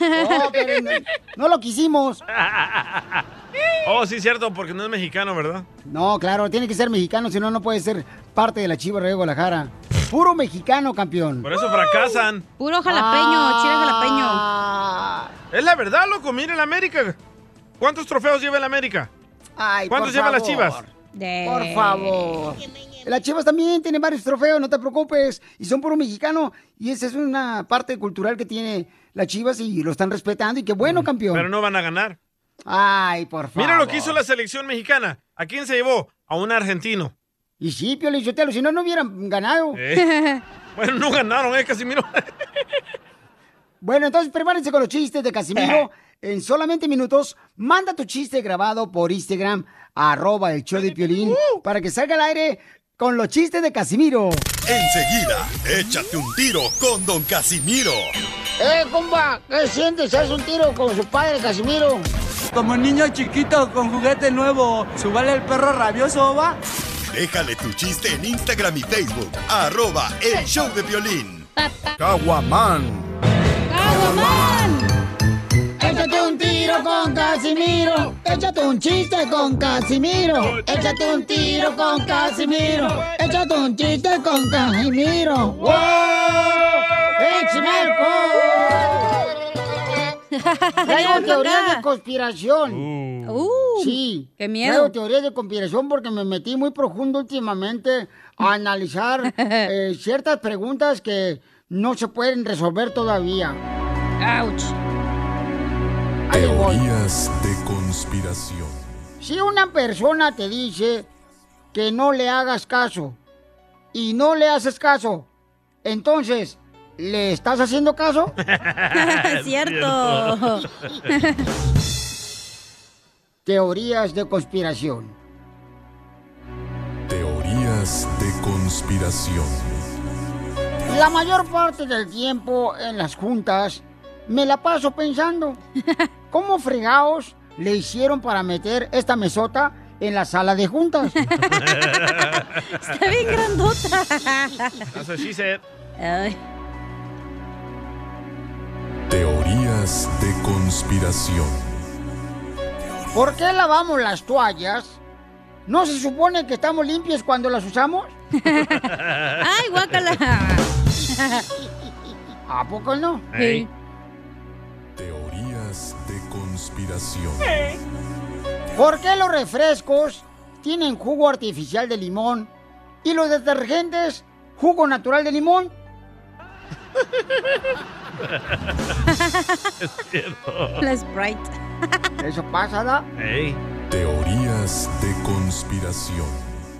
No, pero no, no lo quisimos. Oh, sí, cierto, porque no es mexicano, ¿verdad? No, claro, tiene que ser mexicano, si no, no puede ser parte de la Chiva de Guadalajara. Puro mexicano, campeón. Por eso fracasan. Puro jalapeño, chile jalapeño. Es la verdad, loco, mire el América. ¿Cuántos trofeos lleva el América? Ay, ¿Cuántos por llevan las chivas? Por favor. Las Chivas también tienen varios trofeos, no te preocupes. Y son puro mexicano. Y esa es una parte cultural que tiene las Chivas y lo están respetando. Y qué bueno, campeón. Pero no van a ganar. Ay, por favor. Mira lo que hizo la selección mexicana. ¿A quién se llevó? A un argentino. Y sí, Pio Lizotelo, si no, no hubieran ganado. Eh. Bueno, no ganaron, ¿eh, Casimiro? Bueno, entonces prepárense con los chistes de Casimiro. En solamente minutos, manda tu chiste grabado por Instagram, arroba el show de Piolín, para que salga al aire con los chistes de Casimiro. Enseguida, échate un tiro con Don Casimiro. ¡Eh, compa! ¿Qué sientes? ¿Haz un tiro con su padre, Casimiro? Como niño chiquito con juguete nuevo, ¿subale el perro rabioso, va? Déjale tu chiste en Instagram y Facebook, arroba el show de violín. Caguaman. Échate un tiro con Casimiro. Échate un chiste con Casimiro. Échate un tiro con Casimiro. Échate un chiste con Casimiro. ¡Wow! ¡Échame alcohol! Traigo teorías de conspiración. sí. qué miedo. Traigo teorías de conspiración porque me metí muy profundo últimamente a analizar eh, ciertas preguntas que no se pueden resolver todavía. Ouch. Teorías de conspiración. Si una persona te dice que no le hagas caso y no le haces caso, entonces, ¿le estás haciendo caso? Cierto. Teorías de conspiración. Teorías de conspiración. La mayor parte del tiempo en las juntas me la paso pensando, ¿cómo fregados le hicieron para meter esta mesota en la sala de juntas? Está bien grandota. That's what she said. Ay. Teorías de conspiración. ¿Por qué lavamos las toallas? ¿No se supone que estamos limpios cuando las usamos? ¡Ay, guácala! ¿A poco no? Ey. Teorías de conspiración. ¿Por qué los refrescos tienen jugo artificial de limón y los detergentes jugo natural de limón? es cierto. La Sprite. Eso pasa. Ey. Teorías de conspiración.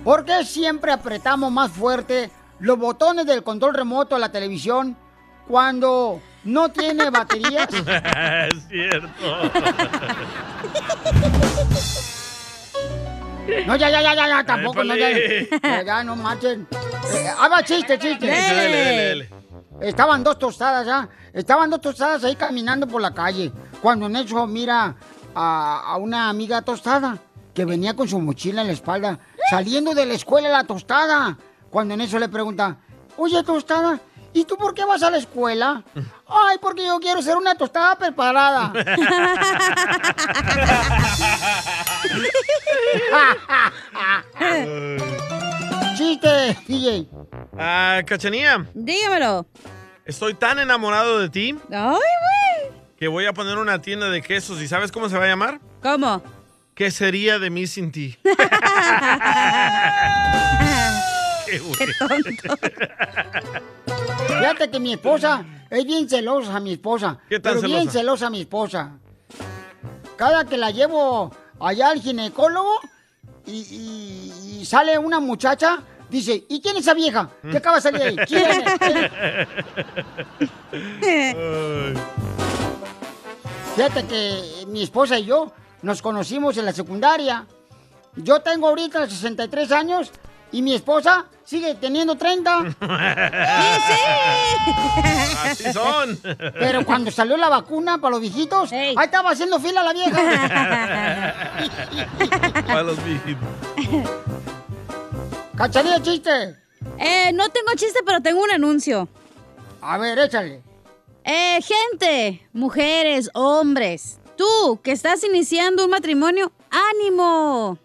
¿Por qué siempre apretamos más fuerte los botones del control remoto a la televisión cuando no tiene baterías? es cierto. No, ya, ya, ya, ya, ya, tampoco, no, ya, Épale. ya, ya, no marchen. Eh, ah, va, chiste, chiste. Dele, dele, dele. Estaban dos tostadas ya, estaban dos tostadas ahí caminando por la calle, cuando en eso mira a, a una amiga tostada que venía con su mochila en la espalda, saliendo de la escuela la tostada. Cuando en eso le pregunta, oye tostada, ¿y tú por qué vas a la escuela? Ay, porque yo quiero ser una tostada preparada. Chiste, DJ. Ah, Cachanía. Dígamelo. Estoy tan enamorado de ti Ay, güey. que voy a poner una tienda de quesos. ¿Y sabes cómo se va a llamar? ¿Cómo? ¿Qué sería de mí sin ti? Qué güey. Fíjate que mi esposa es bien celosa, mi esposa. ¿Qué tan pero bien celosa? celosa mi esposa. Cada que la llevo allá al ginecólogo y, y- y sale una muchacha, dice, ¿y quién es esa vieja? ¿Qué acaba de salir ahí? ¿Quién es? Fíjate que mi esposa y yo nos conocimos en la secundaria. Yo tengo ahorita 63 años y mi esposa sigue teniendo 30. Así son. Pero cuando salió la vacuna para los viejitos, ahí estaba haciendo fila la vieja. Para los viejitos. ¿Cachanilla chiste? Eh, no tengo chiste, pero tengo un anuncio. A ver, échale. Eh, gente, mujeres, hombres, tú que estás iniciando un matrimonio, ánimo.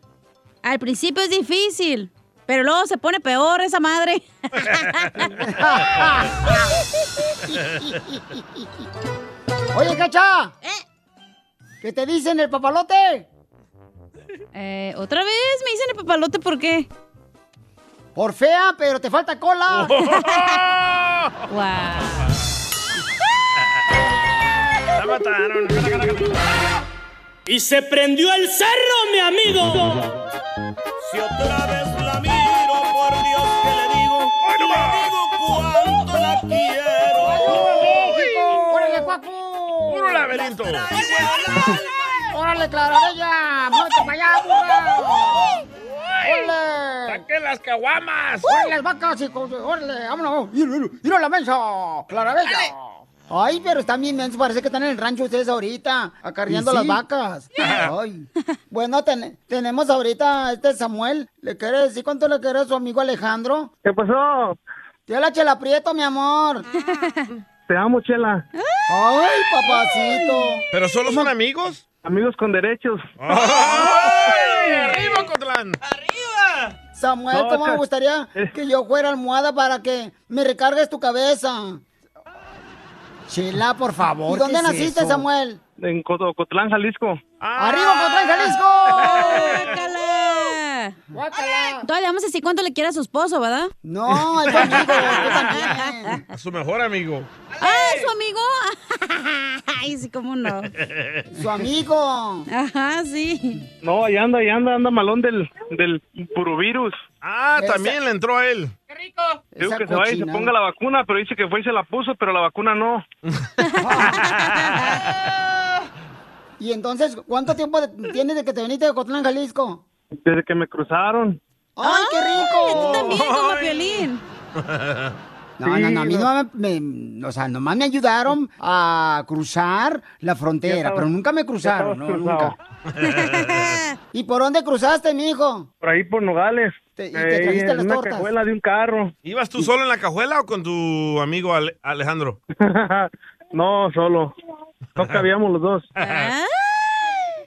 Al principio es difícil, pero luego se pone peor esa madre. Oye, Cacha. ¿Qué te dicen el papalote? Eh, ¿Otra vez me dicen el papalote por qué? Por fea, pero te falta cola. La mataron. Y se prendió el cerro, mi amigo. Si otra vez quiero. ¡Órale, Cuacu! ¡Puro laberinto! ¡Órale, Clarabella! ¡Muévete para allá, burra! ¡Órale! ¡Saquen las caguamas! ¡Órale, las vacas, hijos! ¡Órale, vámonos! ¡Mira, mira, mira la mesa! ¡Clarabella! Ay, pero están bien mensos, parece que están en el rancho ustedes ahorita, acarreando ¿Y sí? las vacas. Ay. Bueno, ten- tenemos ahorita a este Samuel. ¿Le quiere decir cuánto le quiere a su amigo Alejandro? ¿Qué pasó? Te la chela prieto, mi amor. Te amo, Chela. Ay, papacito. ¿Pero solo son amigos? Amigos con derechos. ¡Ay! ¡Arriba, Cotlán! Samuel, No, ¿cómo me gustaría que yo fuera almohada para que me recargues tu cabeza? Chela, por favor. ¿Y dónde ¿qué es naciste, eso? Samuel? En Cotlán, Jalisco. ¡Arriba, Cotlán, Jalisco! ¡Guácala! ¡Guácala! Todavía vamos a decir cuánto le quiere a su esposo, ¿verdad? No, es tu amigo. A su mejor amigo. ¡Ah, su amigo! Ay, sí, cómo no. Su amigo. Ajá, sí. No, allá anda, allá anda, anda malón del, del purovirus. Ah, también le entró a él. Digo Esa que se vaya y se ponga la vacuna, pero dice que fue y se la puso, pero la vacuna no. Y entonces, ¿cuánto tiempo tienes de que te viniste de Cotlán, Jalisco? Desde que me cruzaron. ¡Ay, qué rico! Tú también, como Piolín. No, no, no, a mí no me, me- o sea, nomás me ayudaron a cruzar la frontera, estaba- pero nunca me cruzaron, no, nunca. ¿Y por dónde cruzaste, mijo? Por ahí por Nogales. Te- y te trajiste en las una tortas. cajuela de un carro. ¿Ibas tú solo en la cajuela o con tu amigo Ale- Alejandro? no, solo. No cabíamos los dos.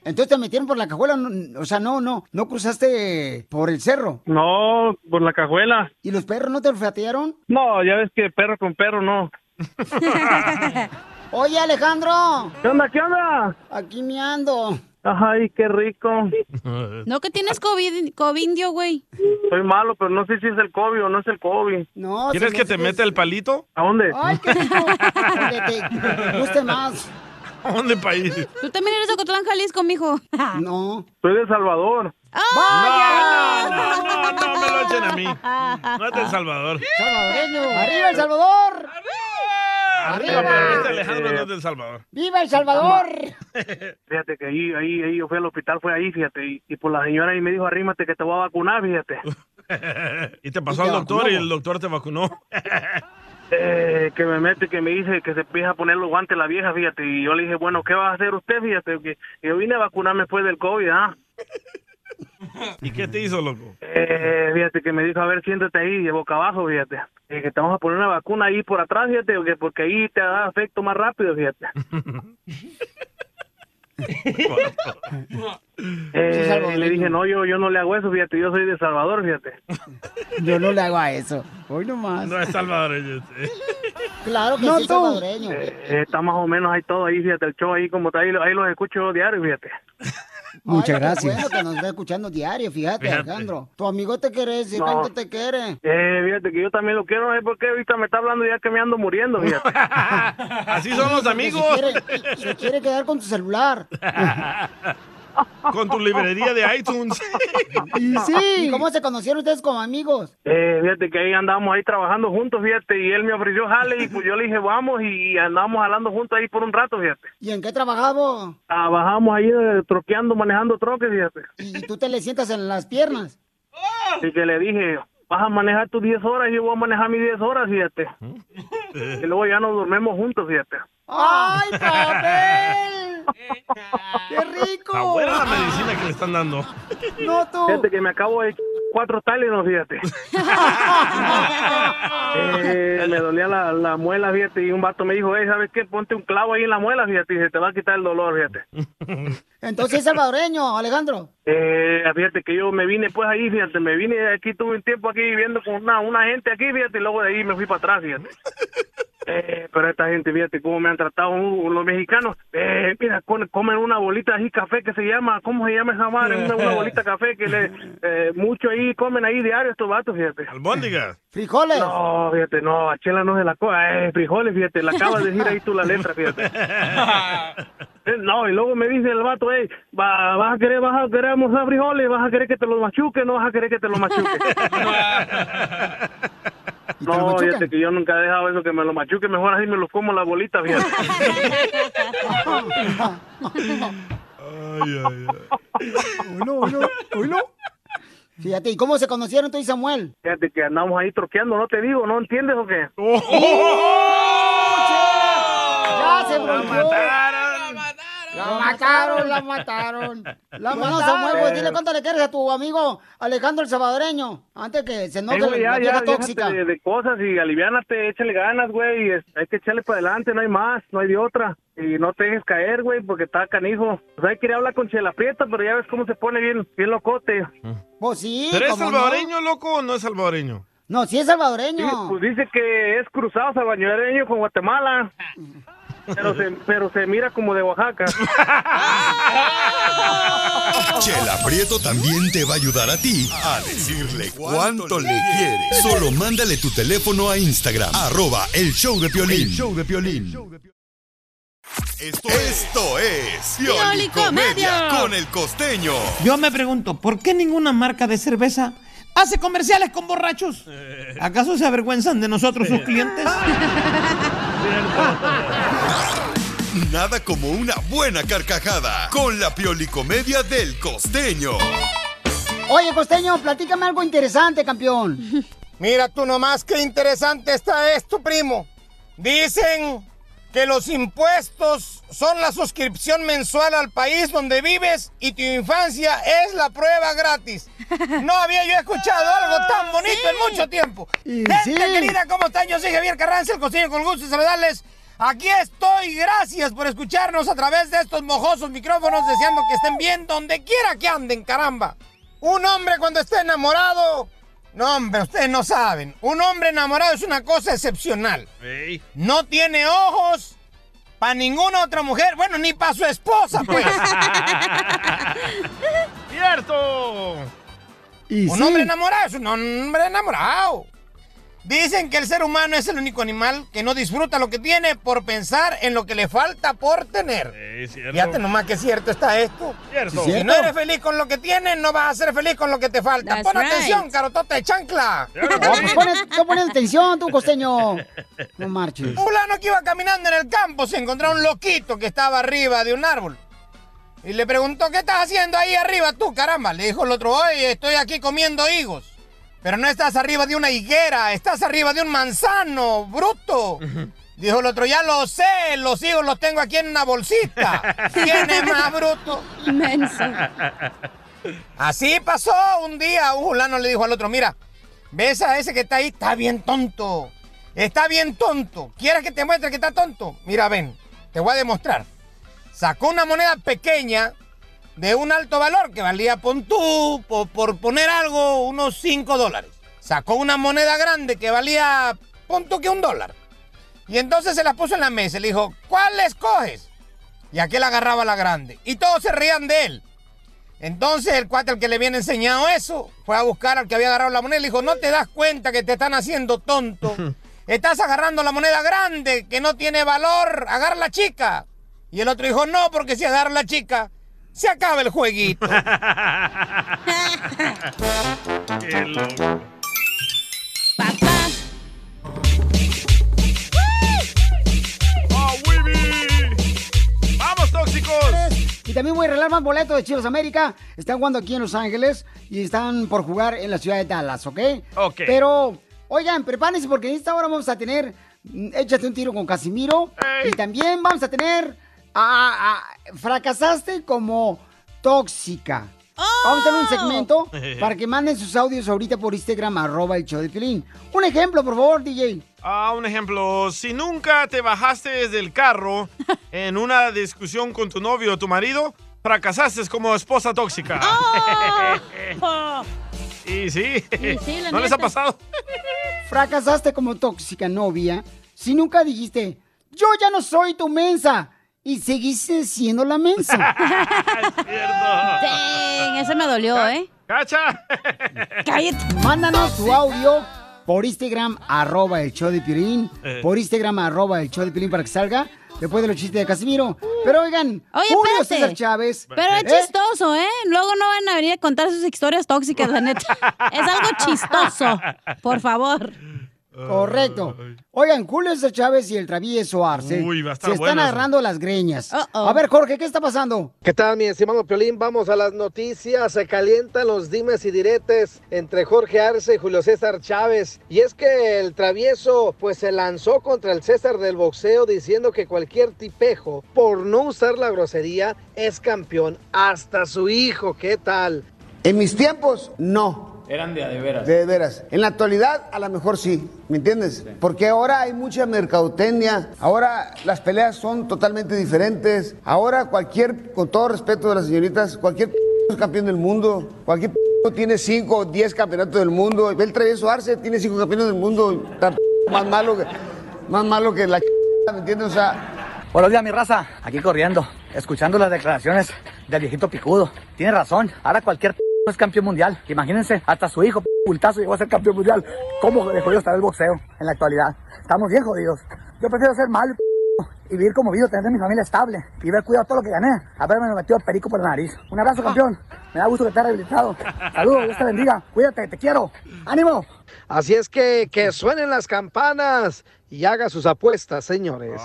Entonces te metieron por la cajuela, no- o sea, no, no, no cruzaste por el cerro. No, por la cajuela. ¿Y los perros no te olfatearon? No, ya ves que perro con perro no. Oye, Alejandro. ¿Qué onda, qué onda? Aquí me ando. Ay, qué rico. No que tienes COVID, covindio, güey. Soy malo, pero no sé si es el COVID o no es el COVID. No, ¿Quieres que te mete el palito? ¿A dónde? Ay, qué rico. Te guste más. ¿A dónde país? Tú también eres de Ocotlán, Jalisco, mijo. No. Soy de El Salvador. No, no, no, no me lo echen a mí. No es de El Salvador. Salvadoreño. ¡Arriba El Salvador! Arriba, pero este Alejandro no es de El Salvador. ¡Viva El Salvador! Fíjate que ahí, ahí, ahí, yo fui al hospital, fue ahí, fíjate. Y, y por la señora ahí me dijo, arrímate que te voy a vacunar, fíjate. Y te pasó Y al te doctor vacunó. y el doctor te vacunó. Eh, que me mete, que me dice que se empieza a poner los guantes la vieja, fíjate. Y yo le dije, bueno, ¿qué va a hacer usted, fíjate? Que yo vine a vacunarme después del COVID, ¿ah? ¿Y qué te hizo, loco? Eh, fíjate que me dijo, a ver, siéntate ahí, de boca abajo, fíjate. Eh, que te vamos a poner una vacuna ahí por atrás, fíjate, porque, porque ahí te da efecto más rápido, fíjate. Eh, y le dije, no, yo, yo no le hago eso, fíjate, yo soy de Salvador, fíjate. Yo no le hago a eso. Hoy nomás. No es salvadoreño. este. Claro que No, sí, tú. salvadoreño. Eh, está más o menos ahí todo ahí, fíjate, el show ahí como está, ahí, lo- ahí los escucho diario, fíjate. Muchas Ay, gracias. bueno Bueno, que nos está escuchando diario, fíjate, Fíjate. Alejandro. Tu amigo te quiere decir No. cuánto te quiere. Eh, fíjate que yo también lo quiero, no sé por qué ahorita me está hablando ya que me ando muriendo, fíjate. Así son los amigos. Se quiere, se quiere quedar con tu celular. Con tu librería de iTunes. Y sí, ¿cómo se conocieron ustedes como amigos? Eh, fíjate que ahí andamos ahí trabajando juntos, fíjate, y él me ofreció jale y pues yo le dije vamos y andamos hablando juntos ahí por un rato, fíjate. ¿Y en qué trabajaba? Trabajamos ahí eh, troqueando, manejando troques, fíjate. Y tú te le sientas en las piernas. Y que le dije, vas a manejar tus 10 horas y yo voy a manejar mis 10 horas, fíjate. Y luego ya nos dormimos juntos, fíjate. ¡Ay, papel! ¡Qué rico! Buena la medicina que le están dando. No tú. Fíjate que me acabo de cuatro Tylenol, fíjate. Eh, me dolía la, la muela, fíjate, y un vato me dijo, hey, ¿sabes qué? Ponte un clavo ahí en la muela, fíjate, y se te va a quitar el dolor, fíjate. Entonces es salvadoreño, Alejandro. Eh, fíjate que yo me vine pues ahí, fíjate, me vine aquí, tuve un tiempo aquí viviendo con una, una gente aquí, fíjate, y luego de ahí me fui para atrás, fíjate. Eh, pero esta gente, fíjate cómo me han tratado uh, los mexicanos. Eh, mira, con- comen una bolita así café que se llama, ¿cómo se llama esa madre? Una, una bolita café que le, eh, mucho ahí comen ahí diario estos vatos, fíjate. Albóndigas. ¿Frijoles? No, fíjate, no, a Chela no se la coja, eh, frijoles, fíjate, la acabas de decir ahí tú la letra, fíjate. Eh, No, y luego me dice el vato, hey, va, vas a querer, vas a querer almorzar frijoles, vas a querer que te los machuque, no vas a querer que te los machuque. No, fíjate que yo nunca he dejado eso que me lo machuque, mejor así me lo como la bolita, fíjate. Oílo, oílo, oílo. Fíjate, ¿y cómo se conocieron tú y Samuel? Fíjate que andamos ahí troqueando, ¿no te digo? ¿No entiendes o qué? ¡Ya se volvió! La mataron, la mataron. La bueno, Samuel, pues dile cuánto le quieres a tu amigo Alejandro el salvadoreño. Antes que se note la ya, tóxica. de, de cosas y aliviánate, échale ganas, güey. Hay que echarle para adelante, no hay más, no hay de otra. Y no te dejes caer, güey, porque está canijo. Pues ahí quería hablar con Chela Prieta, pero ya ves cómo se pone bien, bien locote. Pues sí, ¿Pero es salvadoreño, loco, o no es salvadoreño? No, sí es salvadoreño. Sí, pues dice que es cruzado salvadoreño con Guatemala. Pero se, pero se mira como de Oaxaca. Chela Prieto también te va a ayudar a ti a decirle cuánto le quieres. Solo mándale tu teléfono a Instagram, arroba el show de Piolín. El show de Piolín. Esto, esto es Pioli Comedia. con el costeño. Yo me pregunto, ¿por qué ninguna marca de cerveza hace comerciales con borrachos? ¿Acaso se avergüenzan de nosotros sus clientes? Nada como una buena carcajada con la Piolicomedia del costeño. Oye, costeño, platícame algo interesante, campeón. Mira tú nomás qué interesante está esto, primo. Dicen que los impuestos son la suscripción mensual al país donde vives y tu infancia es la prueba gratis. No había yo escuchado algo tan bonito en mucho tiempo. Gente sí. querida, ¿cómo están? Yo soy Javier Carranza, el costeño con gusto de saludarles. Aquí estoy, gracias por escucharnos a través de estos mojosos micrófonos, deseando que estén bien donde quiera que anden, caramba. Un hombre cuando esté enamorado, no hombre, ustedes no saben, un hombre enamorado es una cosa excepcional. No tiene ojos para ninguna otra mujer, bueno, ni para su esposa, pues. ¡Cierto! un hombre enamorado es un hombre enamorado. Dicen que el ser humano es el único animal que no disfruta lo que tiene por pensar en lo que le falta por tener. Sí, cierto. Fíjate nomás que cierto está esto. Cierto. Si no eres feliz con lo que tienes, no vas a ser feliz con lo que te falta. That's Pon right. atención, carotota de chancla. No, pues pone, tú pones atención, tú, costeño. No marches. Un fulano que iba caminando en el campo se encontró un loquito que estaba arriba de un árbol. Y le preguntó, ¿qué estás haciendo ahí arriba tú, caramba? Le dijo el otro, oye, estoy aquí comiendo higos. Pero no estás arriba de una higuera, estás arriba de un manzano, bruto. Dijo el otro, ya lo sé, los higos los tengo aquí en una bolsita. ¿Quién es más bruto? Así pasó un día, un fulano le dijo al otro, mira, ¿ves a ese que está ahí? Está bien tonto. Está bien tonto. ¿Quieres que te muestre que está tonto? Mira, ven, te voy a demostrar. Sacó una moneda pequeña de un alto valor que valía, pon tú, por, por poner algo, unos 5 dólares. Sacó una moneda grande que valía, pon tú que un dólar. Y entonces se la puso en la mesa y le dijo, ¿cuál escoges? Y aquel agarraba la grande. Y todos se reían de él. Entonces el cuate al que le habían enseñado eso fue a buscar al que había agarrado la moneda y le dijo, ¿no te das cuenta que te están haciendo tonto? Estás agarrando la moneda grande que no tiene valor, agarra la chica. Y el otro dijo, no, porque si agarro la chica, se acaba el jueguito. Qué loco. ¡Oh! ¡Vamos, tóxicos! Y también voy a regalar más boletos de Chivas América. Están jugando aquí en Los Ángeles y están por jugar en la ciudad de Dallas, ¿ok? Ok. Pero, oigan, prepárense porque en esta hora vamos a tener mm, Échate un tiro con Casimiro. Y también vamos a tener a, a- Fracasaste como tóxica. Vamos a tener un segmento para que manden sus audios ahorita por Instagram, arroba el show de Pilín. Un ejemplo, por favor, DJ. Ah, un ejemplo, si nunca te bajaste desde el carro en una discusión con tu novio o tu marido, fracasaste como esposa tóxica. y sí, sí, la ¿no les ha pasado? Fracasaste como tóxica novia si nunca dijiste, yo ya no soy tu mensa. Y seguiste siendo la mensa. Dang, ese me dolió, ¿eh? ¡Cacha! Cállate. Mándanos tu audio por Instagram, arroba el show de Piolín. Eh. Por Instagram, arroba el show de Piolín para que salga. Después de los chistes de Casimiro. Pero oigan, Oye, Julio espérate. César Chávez. Pero es ¿eh? chistoso, ¿eh? Luego no van a venir a contar sus historias tóxicas, la neta. Es algo chistoso. Por favor. Correcto. Oigan, Julio César Chávez y el travieso Arce Uy, va a estar se están bueno agarrando las greñas. A ver, Jorge, ¿qué está pasando? ¿Qué tal, mi estimado Piolín? Vamos a las noticias. Se calientan los dimes y diretes entre Jorge Arce y Julio César Chávez. Y es que el travieso, pues se lanzó contra el César del boxeo diciendo que cualquier tipejo, por no usar la grosería, es campeón. Hasta su hijo, ¿qué tal? En mis tiempos, no. Eran de a de veras. De veras. En la actualidad, a lo mejor sí. ¿Me entiendes? Porque ahora hay mucha mercadotecnia. Ahora las peleas son totalmente diferentes. Ahora cualquier, con todo respeto de las señoritas, cualquier es campeón del mundo. Cualquier tiene 5 o 10 campeonatos del mundo. El travieso Arce, tiene 5 campeones del mundo. Está más malo que, más malo que la ¿me entiendes? O sea, Buenos días, mi raza. Aquí corriendo, escuchando las declaraciones del viejito picudo. Tiene razón. Ahora cualquier es campeón mundial. Imagínense, hasta su hijo, pultazo, llegó a ser campeón mundial. ¿Cómo de jodido está el boxeo en la actualidad? Estamos bien jodidos. Yo prefiero ser malo y vivir como vivo, tener mi familia estable y ver cuidado todo lo que gané. Haberme metido perico por la nariz. Un abrazo, campeón. Me da gusto que estés rehabilitado. Saludos, Dios te bendiga. Cuídate, te quiero. ¡Ánimo! Así es que que suenen las campanas y haga sus apuestas, señores.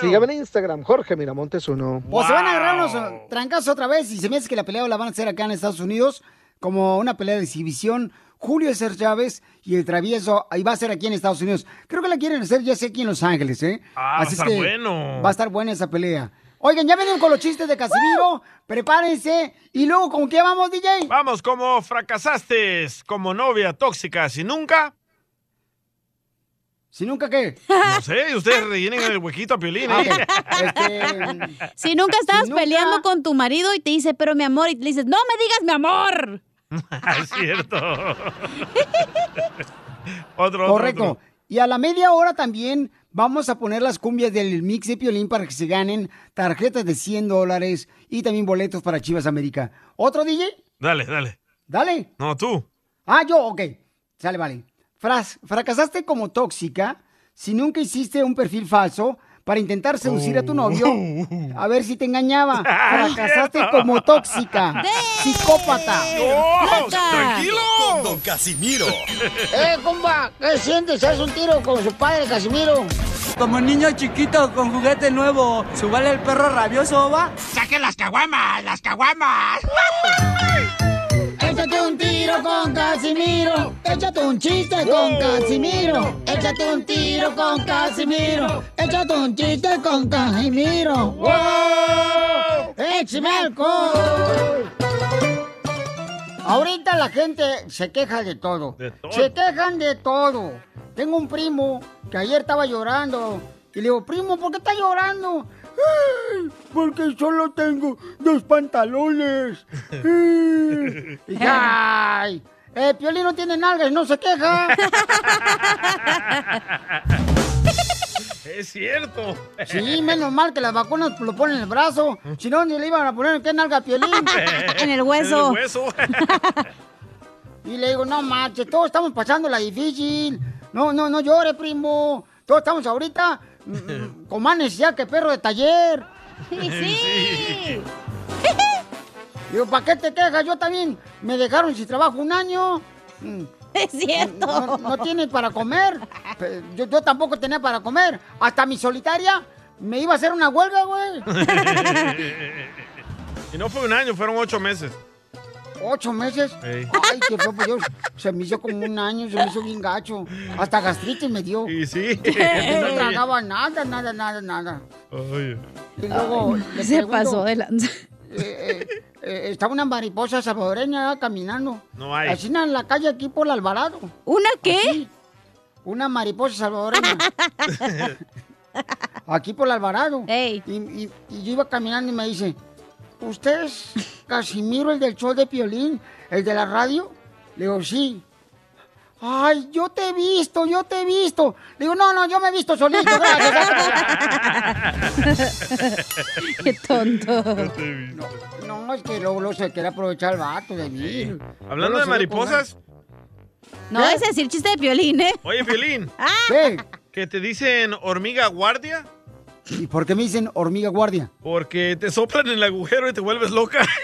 Sígame en Instagram, Jorge Miramontes uno. O se van a agarrar unos eh, trancazos otra vez y se me hace que la pelea la van a hacer acá en Estados Unidos como una pelea de exhibición. Julio César Chávez y el travieso, ahí va a ser aquí en Estados Unidos. Creo que la quieren hacer ya sé aquí en Los Ángeles, ¿eh? Ah, va a es estar bueno. Va a estar buena esa pelea. Oigan, ya venimos con los chistes de Casimiro. Prepárense. Y luego, ¿con qué vamos, DJ? Vamos, como fracasaste como novia tóxica, si nunca... ¿Si nunca qué? No sé, ustedes rellenen el huequito a Piolín, Ah, ¿eh? Este, Si nunca estabas Si nunca- peleando con tu marido y te dice, pero mi amor, y le dices, no me digas mi amor. es cierto. otro, otro, Correcto. otro. Y a la media hora también vamos a poner las cumbias del mix de Piolín para que se ganen tarjetas de 100 dólares y también boletos para Chivas América. ¿Otro DJ? Dale, dale. Dale. No, tú. Ah, yo, ok. Sale, vale. Fras- fracasaste como tóxica si nunca hiciste un perfil falso para intentar seducir a tu novio a ver si te engañaba. Fracasaste como tóxica. Psicópata. Con Don Casimiro. ¡Eh, compa! ¿Qué sientes? ¿Haz un tiro con su padre, Casimiro? Como niño chiquito con juguete nuevo, ¿subale el perro rabioso, va? ¡Saquen las caguamas! ¡Las caguamas! Tiro con Casimiro. Échate un chiste con Casimiro. Échate un tiro con Casimiro. Échate un chiste con Casimiro. ¡Wow! ¡Échame alcohol! Ahorita la gente se queja de todo. Se quejan de todo. Tengo un primo que ayer estaba llorando. Y le digo, primo, ¿por qué estás llorando? "Ay, Porque solo tengo dos pantalones. Ay". Eh, Piolín no tiene nalgas, no se queja. Es cierto. Sí, menos mal que las vacunas lo ponen en el brazo. Si no, ni le iban a poner en qué nalga a Piolín. En el hueso. En el hueso. Y le digo, no marches, todos estamos pasándola difícil. No, no, no llore, primo. Todos estamos ahorita mm, mm, con más necesidad que perro de taller. Sí, sí. Digo, ¿para qué te quejas? Yo también me dejaron sin trabajo un año. Mm. Es cierto. No, no tienes para comer. Yo, yo tampoco tenía para comer. Hasta mi solitaria me iba a hacer una huelga, güey. y no fue un año, fueron ocho meses. ¿Ocho meses? Ey. Ay, qué fue, pues yo, se me hizo como un año, se me hizo bien gacho. Hasta gastritis me dio. Y sí. No tragaba nada, nada, nada, nada. Oye. Y luego Se pregunto, pasó de lanza. eh, eh, eh, estaba una mariposa salvadoreña caminando. No hay. Así en la calle aquí por el Alvarado. ¿Una qué? Así, una mariposa salvadoreña. aquí por el Alvarado. Y, y- y yo iba caminando y me dice, ¿usted es Casimiro, el del show de Piolín, el de la radio? Le digo, sí. Ay, yo te he visto, yo te he visto. Le digo, no, no, yo me he visto solito, gracias. Qué tonto. No, es que luego, luego se quiere aprovechar el vato de mí. Hablando de mariposas. No a decir chiste de piolín, ¿eh? Oye, Violín. ¿Qué? ¿Que te dicen hormiga guardia? ¿Y por qué me dicen hormiga guardia? Porque te soplan en el agujero y te vuelves loca.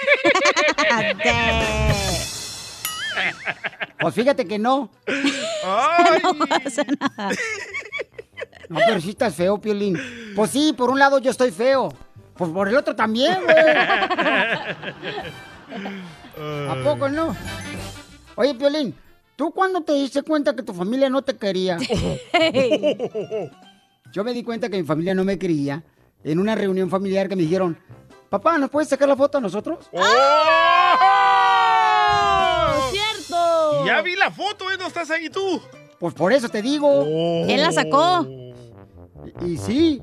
Pues fíjate que no. no pasa nada. No, pero sí estás feo, Piolín. Pues sí, por un lado yo estoy feo. Pues por el otro también, güey. ¿A poco no? Oye, Piolín, ¿tú cuándo te diste cuenta que tu familia no te quería? Yo me di cuenta que mi familia no me quería en una reunión familiar que me dijeron, papá, ¿nos puedes sacar la foto a nosotros? ¡Cierto! Ya vi la foto, ¿eh? No estás ahí tú. Pues por eso te digo. Él la sacó. Y, y sí.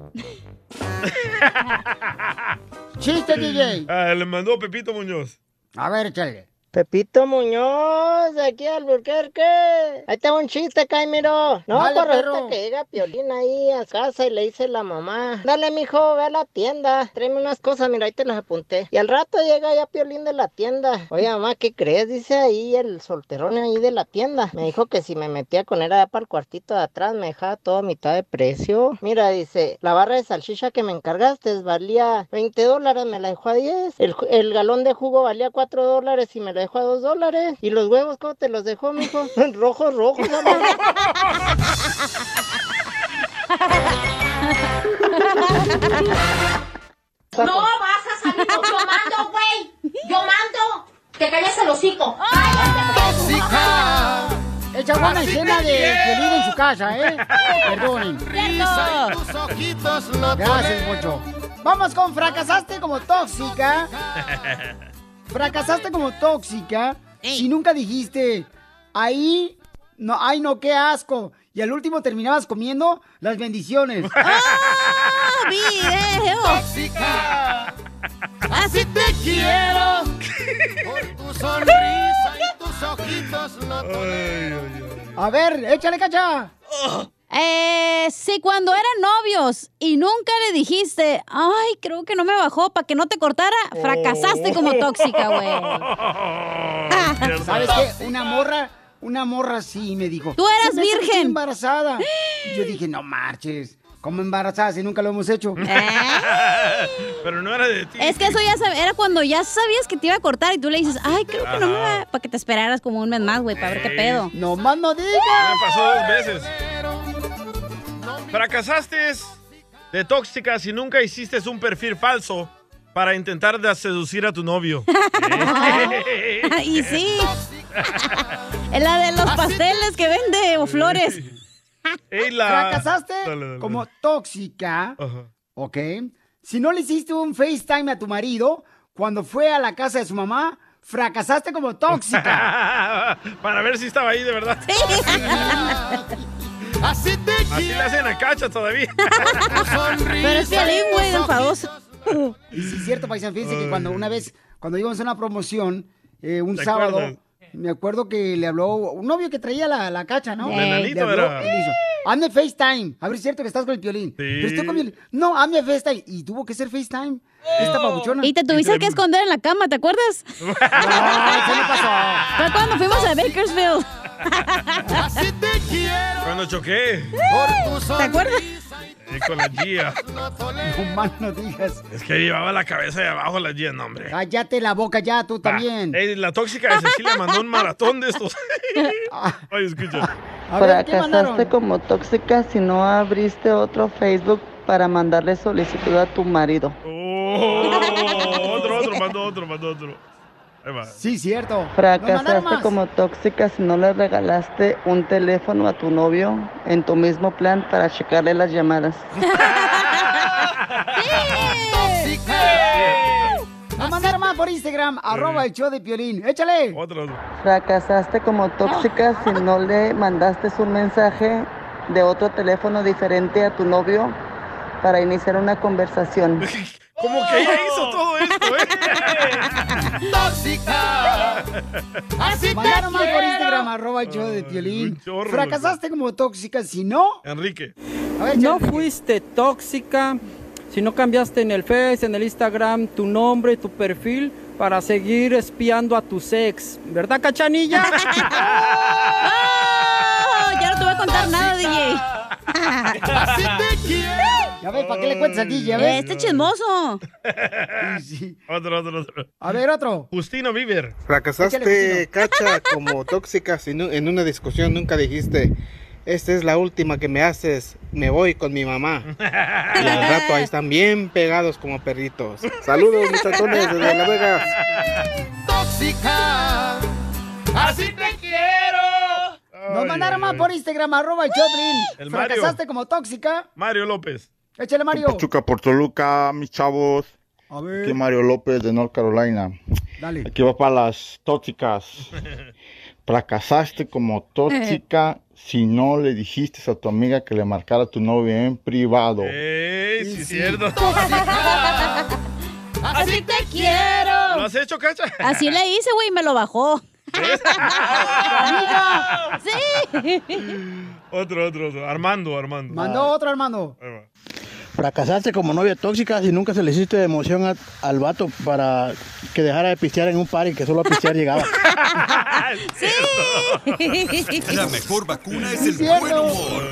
Chiste, DJ. Ah, le mandó Pepito Muñoz. A ver, échale. Pepito Muñoz, aquí al Burquerque. Ahí está un chiste, Caimiro. No, Dale, pues resulta perro. que llega Piolín ahí a casa y le dice la mamá, dale, mijo, ve a la tienda, tráeme unas cosas, mira, ahí te las apunté. Y al rato llega ya Piolín de la tienda. Oye, mamá, ¿qué crees? Dice ahí el solterón ahí de la tienda. Me dijo que si me metía con él allá para el cuartito de atrás, me dejaba todo a mitad de precio. Mira, dice, la barra de salchicha que me encargaste valía 20 dólares, me la dejó a 10. El, ju- el galón de jugo valía 4 dólares y me lo dejó a 2 dólares. ¿Y los huevos cómo te los dejó, mijo? rojos, rojos, amor. No vas a salir, yo mando, güey. Yo mando. Te calles el hocico. ¡Tóxica! Echa buena escena de Piolín en su casa, ¿eh? Perdonen. Risa tus ojitos Gracias, Pocho. Vamos con fracasaste como tóxica. Fracasaste como tóxica si nunca dijiste, ahí, no, ay no, qué asco. Y al último terminabas comiendo las bendiciones. ¡Ah, video! ¡Tóxica! Así te quiero. Por tu sonrisa y tus ojitos no A ver, échale cacha. Eh, si cuando eran novios y nunca le dijiste, ay, creo que no me bajó para que no te cortara, fracasaste como tóxica, güey. ¿Sabes qué? Una morra, una morra sí me dijo. Tú eras "Se me hace que estoy virgen". embarazada. Y yo dije, no marches. ¿Cómo embarazada si nunca lo hemos hecho? Pero no era de ti. Es que eso ya sab- era cuando ya sabías que te iba a cortar y tú le dices, ay, creo que no me va, para que te esperaras como un mes más, güey, para ver qué pedo. No más no digas. Me pasó dos veces. Fracasaste de tóxica si nunca hiciste un perfil falso para intentar de seducir a tu novio. y sí. Es la de los pasteles que vende o flores. Ey, la- Fracasaste Dale, dale. como tóxica, Ajá. ¿ok? Si no le hiciste un FaceTime a tu marido cuando fue a la casa de su mamá, fracasaste como tóxica. Para ver si estaba ahí de verdad. Así te Así le hacen a cacha todavía. Pero es Piolín, güey, enfadoso. Y sí, es cierto, paisan, fíjense que cuando una vez, cuando íbamos a una promoción, eh, un ¿Te sábado, acuerdas? me acuerdo que le habló un novio que traía la, la cacha, ¿no? El enanito Le habló era. y le hizo, hazme FaceTime. A ver, es cierto que estás con el piolín. Pero estoy con Piolín. No, hazme FaceTime. Y tuvo que ser FaceTime. Esta papuchona. Y te tuviste que esconder en la cama, ¿te acuerdas? No, eso no pasó. Fue cuando fuimos a Bakersfield. Así te quiero. Cuando choqué. ¿Te acuerdas? Eh, con la Gia. No más no digas. Es que llevaba la cabeza de abajo la Gia, no, hombre. Cállate la boca ya, tú también. Ey, la tóxica de Cecilia mandó un maratón de estos. Ay, escucha. Fracasaste como tóxica si no abriste otro Facebook para mandarle solicitud a tu marido. Oh, otro, otro, mandó otro, mandó otro. Sí, cierto. Fracasaste como tóxica si no le regalaste un teléfono a tu novio en tu mismo plan para checarle las llamadas. Nos mandaron más por Instagram, arroba el show de Piolín. Échale. Otro, otro. Fracasaste como tóxica si no le mandaste un mensaje de otro teléfono diferente a tu novio para iniciar una conversación. Como que ella hizo todo esto, ¿eh? ¡Tóxica! Mandaron más por Instagram, arroba el show de Piolín. chorro, Fracasaste como tóxica si no... Enrique. no fuiste tóxica si no cambiaste en el Face, en el Instagram, tu nombre y tu perfil para seguir espiando a tu ex. ¿Verdad, cachanilla? ¡Oh! Ya no te voy a contar nada, DJ. Así te quiero. Ya ves, ¿para qué le cuentas a DJ? Ya ves. Este chismoso. Otro, otro, otro. A ver, otro. Justino Bieber. Fracasaste, Cacha, como tóxica en una discusión nunca dijiste, esta es la última que me haces, me voy con mi mamá. Y al rato ahí están bien pegados como perritos. Saludos, muchachones, desde La Vegas. tóxica. Así te quiero. Nos mandaron más por Instagram, arroba el Choplin. Fracasaste como tóxica. Mario López. Échale, Mario. Pachuca por Toluca, mis chavos. A ver. Aquí Mario López de North Carolina. Dale. Aquí va para las tóxicas. Fracasaste como tóxica si no le dijiste a tu amiga que le marcara a tu novio en privado. ¡Ey, sí, cierto! Así te quiero. ¿Lo has hecho, Cacha? Así le hice, güey, y me lo bajó. sí. Otro, otro, otro. Armando, Armando. Mandó otro, Armando. Fracasaste como novia tóxica si nunca se le hiciste emoción a- al vato para que dejara de pistear en un par y que solo a pistear llegaba. La mejor vacuna es el buen humor.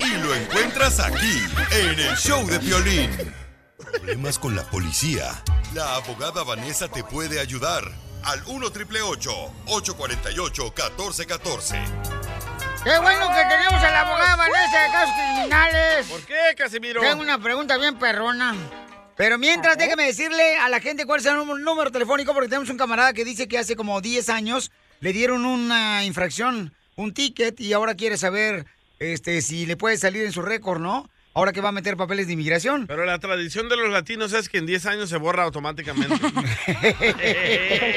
Y lo encuentras aquí, en el show de Piolín. Problemas con la policía. La abogada Vanessa te puede ayudar. Al 1 848 1414 Qué bueno que tenemos a la abogada Vanessa de casos criminales. ¿Por qué, Casimiro? Tengo una pregunta bien perrona. Pero mientras, déjeme decirle a la gente cuál es el número, número telefónico, porque tenemos un camarada que dice que hace como 10 años le dieron una infracción, un ticket, y ahora quiere saber este, si le puede salir en su récord, ¿no? Ahora que va a meter papeles de inmigración. Pero la tradición de los latinos es que en 10 años se borra automáticamente.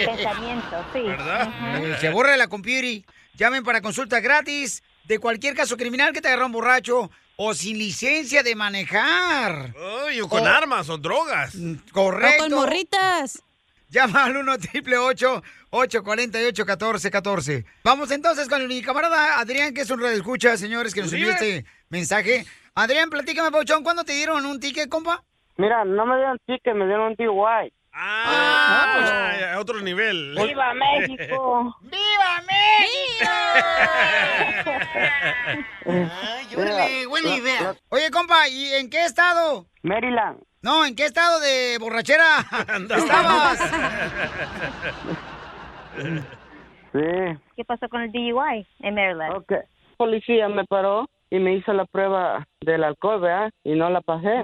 pensamiento, sí. ¿Verdad? Se borra la computer. Llamen para consulta gratis de cualquier caso criminal que te agarró un borracho o sin licencia de manejar. Uy, o con armas o drogas. Correcto. O con morritas. Llama al 1 888 848 1414 Vamos entonces con mi camarada Adrián, que es un escucha, señores, que nos envió Uribe. este mensaje. Adrián, platícame, Pauchón, ¿cuándo te dieron un ticket, compa? Mira, no me dieron ticket, me dieron un DUI. Ah, pues, a otro nivel. ¡Viva México! ¡Viva México! Ay, órale, buena la- idea. la- Oye, compa, ¿y en qué estado? Maryland. No, ¿en qué estado de borrachera estabas? Sí. ¿Qué pasó con el DUI en Maryland? Ok. Policía me paró y me hizo la prueba del alcohol, ¿verdad? Y no la pasé.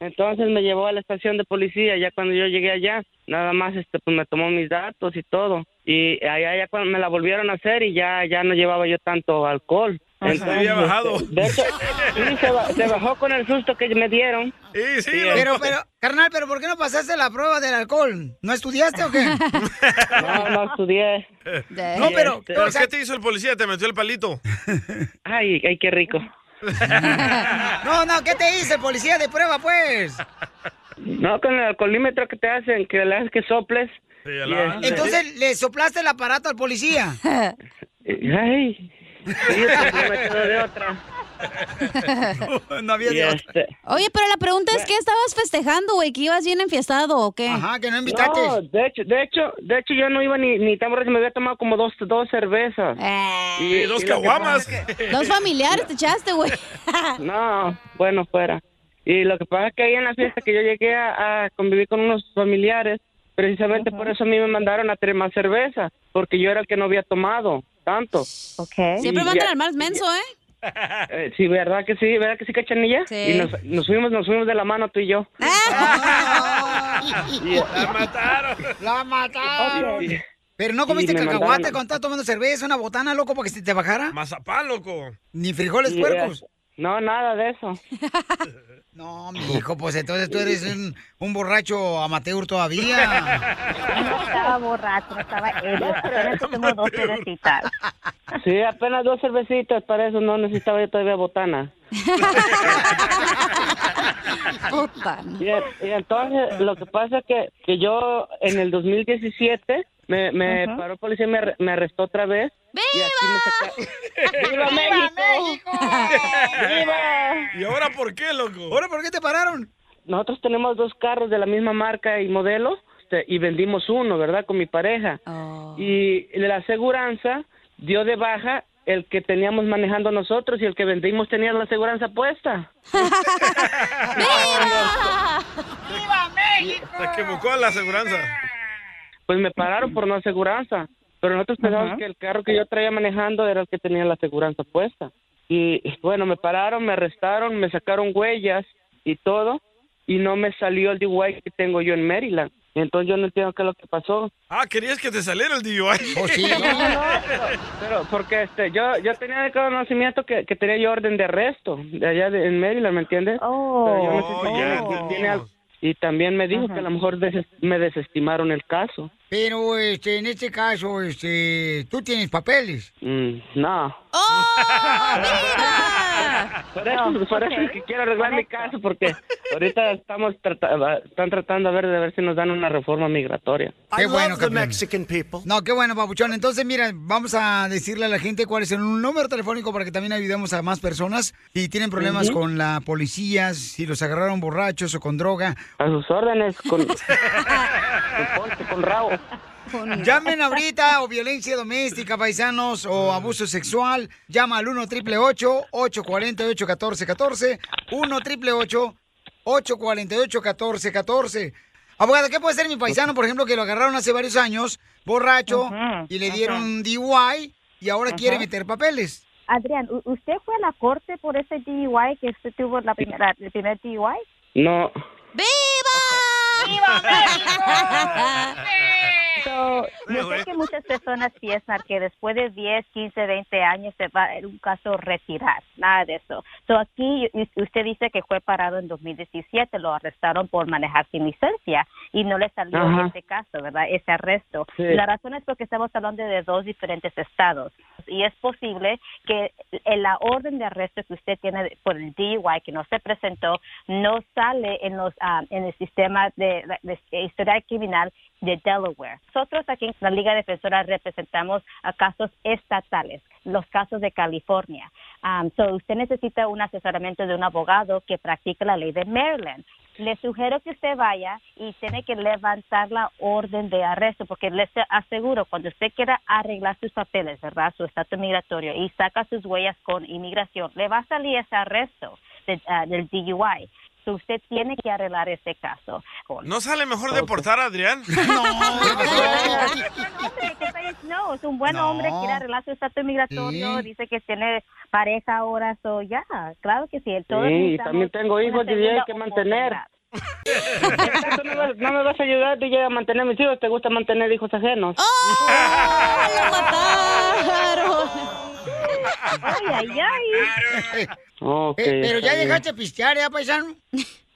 Entonces me llevó a la estación de policía. Ya cuando yo llegué allá, nada más este, pues me tomó mis datos y todo. Y allá ya cuando me la volvieron a hacer y ya, ya no llevaba yo tanto alcohol. Se había bajado. este, de hecho, sí, se, ba- se bajó con el susto que me dieron. Sí, sí. Pero, pero, carnal, ¿pero por qué no pasaste la prueba del alcohol? ¿No estudiaste o qué? No, no estudié. No, pero- Este, ¿Pero qué te hizo el policía? ¿Te metió el palito? Ay, ay, qué rico. No, no, ¿qué te hizo el policía de prueba, pues? No, con el alcoholímetro que te hacen, que le haces que soples. Y este- Entonces, ¿le soplaste el aparato al policía? Ay, sí, no me quedó de otra. no había Y de otra. este- Oye, pero la pregunta es, ¿qué estabas festejando, güey? ¿Que ibas bien enfiestado o qué? Ajá, que no No, de hecho, de hecho, de hecho yo no iba ni, ni tan borracho, me había tomado como dos, dos cervezas. Y dos caguamas. Dos familiares te echaste, güey. No, bueno, fuera. Y lo que pasa es que ahí en la fiesta que yo llegué a, a convivir con unos familiares, precisamente por eso a mí me mandaron a traer más cerveza, porque yo era el que no había tomado tanto. Ok. Siempre mandan al más menso, ¿eh? Eh, sí, ¿verdad que sí? ¿Verdad que sí, cachanilla? Sí. Y nos, nos fuimos, nos fuimos de la mano tú y yo. La mataron. La mataron. Y- Pero no comiste y me cacahuate mandaron- cuando estabas tomando cerveza, una botana, loco, para que se te bajara. Mazapán, loco. Ni frijoles y, puercos. No, nada de eso. No, mi hijo, pues entonces tú eres un, un borracho amateur todavía. No estaba borracho, estaba ebrio. Apenas tomó dos cervecitas. Sí, apenas dos cervecitas, para eso no necesitaba yo todavía botana. Y, y entonces lo que pasa es que, que yo en el 2017 me, me Ajá. paró el policía y me, arre- me arrestó otra vez. Y me saca... ¡Viva México! ¡Viva! ¿Y ahora por qué, loco? ¿Ahora por qué te pararon? Nosotros tenemos dos carros de la misma marca y modelo este, y vendimos uno, ¿verdad? Con mi pareja. Y la aseguranza dio de baja el que teníamos manejando nosotros y el que vendimos tenía la aseguranza puesta. ¡Viva México! Se equivocó la aseguranza. Pues me pararon por no aseguranza. Pero nosotros pensamos Ajá. que el carro que yo traía manejando era el que tenía la aseguranza puesta. Y bueno, me pararon, me arrestaron, me sacaron huellas y todo. Y no me salió el DUI que tengo yo en Maryland. Entonces yo no entiendo qué es lo que pasó. Ah, querías que te saliera el DUI. No, no, pero, pero porque este, yo, yo tenía de conocimiento que, que tenía yo orden de arresto de allá de, en Maryland, ¿me entiendes? Pero yo no sé si tiene- ya. tiene algo- y también me dijo que a lo mejor des- me desestimaron el caso. Pero este, en este caso, este, tú tienes papeles. Mm, no. Por eso, No, por eso es que quiero arreglar mi caso, porque ahorita estamos trata- están tratando a ver de ver si nos dan una reforma migratoria. Qué bueno, campeón. No, qué bueno, papuchón. Entonces, mira, vamos a decirle a la gente cuál es el número telefónico para que también ayudemos a más personas si tienen problemas con la policía, si los agarraron borrachos o con droga. A sus órdenes, con, con Ponce, con Rao. Llamen ahorita o violencia doméstica, paisanos, o abuso sexual. Llama al 1 888 848 1414 1 888 848 1414 Abogada, ¿qué puede ser mi paisano, por ejemplo, que lo agarraron hace varios años, borracho, Ujú, y le dieron DUI y ahora Ajá. quiere meter papeles? Adrián, ¿u- ¿usted fue a la corte por ese DUI que usted tuvo la primera, el primer DUI? No. ¡Viva México! Yo sé que muchas personas piensan que después de 10, 15, 20 años se va en un caso retirar. Nada de eso. So, aquí usted dice que fue parado en 2017, lo arrestaron por manejar sin licencia y no le salió Ajá. ese caso, ¿verdad? Ese arresto. Sí. La razón es porque estamos hablando de dos diferentes estados y es posible que en la orden de arresto que usted tiene por el DUI que no se presentó no sale en los ah, en el sistema de, de, de historial criminal de Delaware. Nosotros aquí en la Liga Defensora representamos a casos estatales, los casos de California. Um, so usted necesita un asesoramiento de un abogado que practique la ley de Maryland. Le sugiero que usted vaya y tiene que levantar la orden de arresto, porque les aseguro, cuando usted quiera arreglar sus papeles, ¿verdad? Su estatus migratorio y saca sus huellas con inmigración, le va a salir ese arresto de- ah, del DUI. So usted tiene que arreglar ese caso. ¿No sale mejor deportar a Adrián? hombre que está- no, es un buen No. hombre, quiere arreglar su estatus migratorio, Sí. dice que tiene pareja ahora, so ya, claro que sí. Todos Sí, y también tengo hijos, DJ, segunda hay que mantener. ¿No me, vas, no me vas a ayudar, DJ, a mantener mis hijos? ¿Te gusta mantener hijos ajenos? Ay, ay, ay. Ok, Eh, pero ya bien. dejaste pistear, ¿ya, paisano?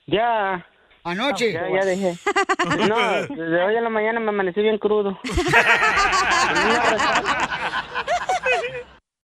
Ya. Anoche. Ya, ya dejé. No, desde hoy en la mañana me amanecí bien crudo.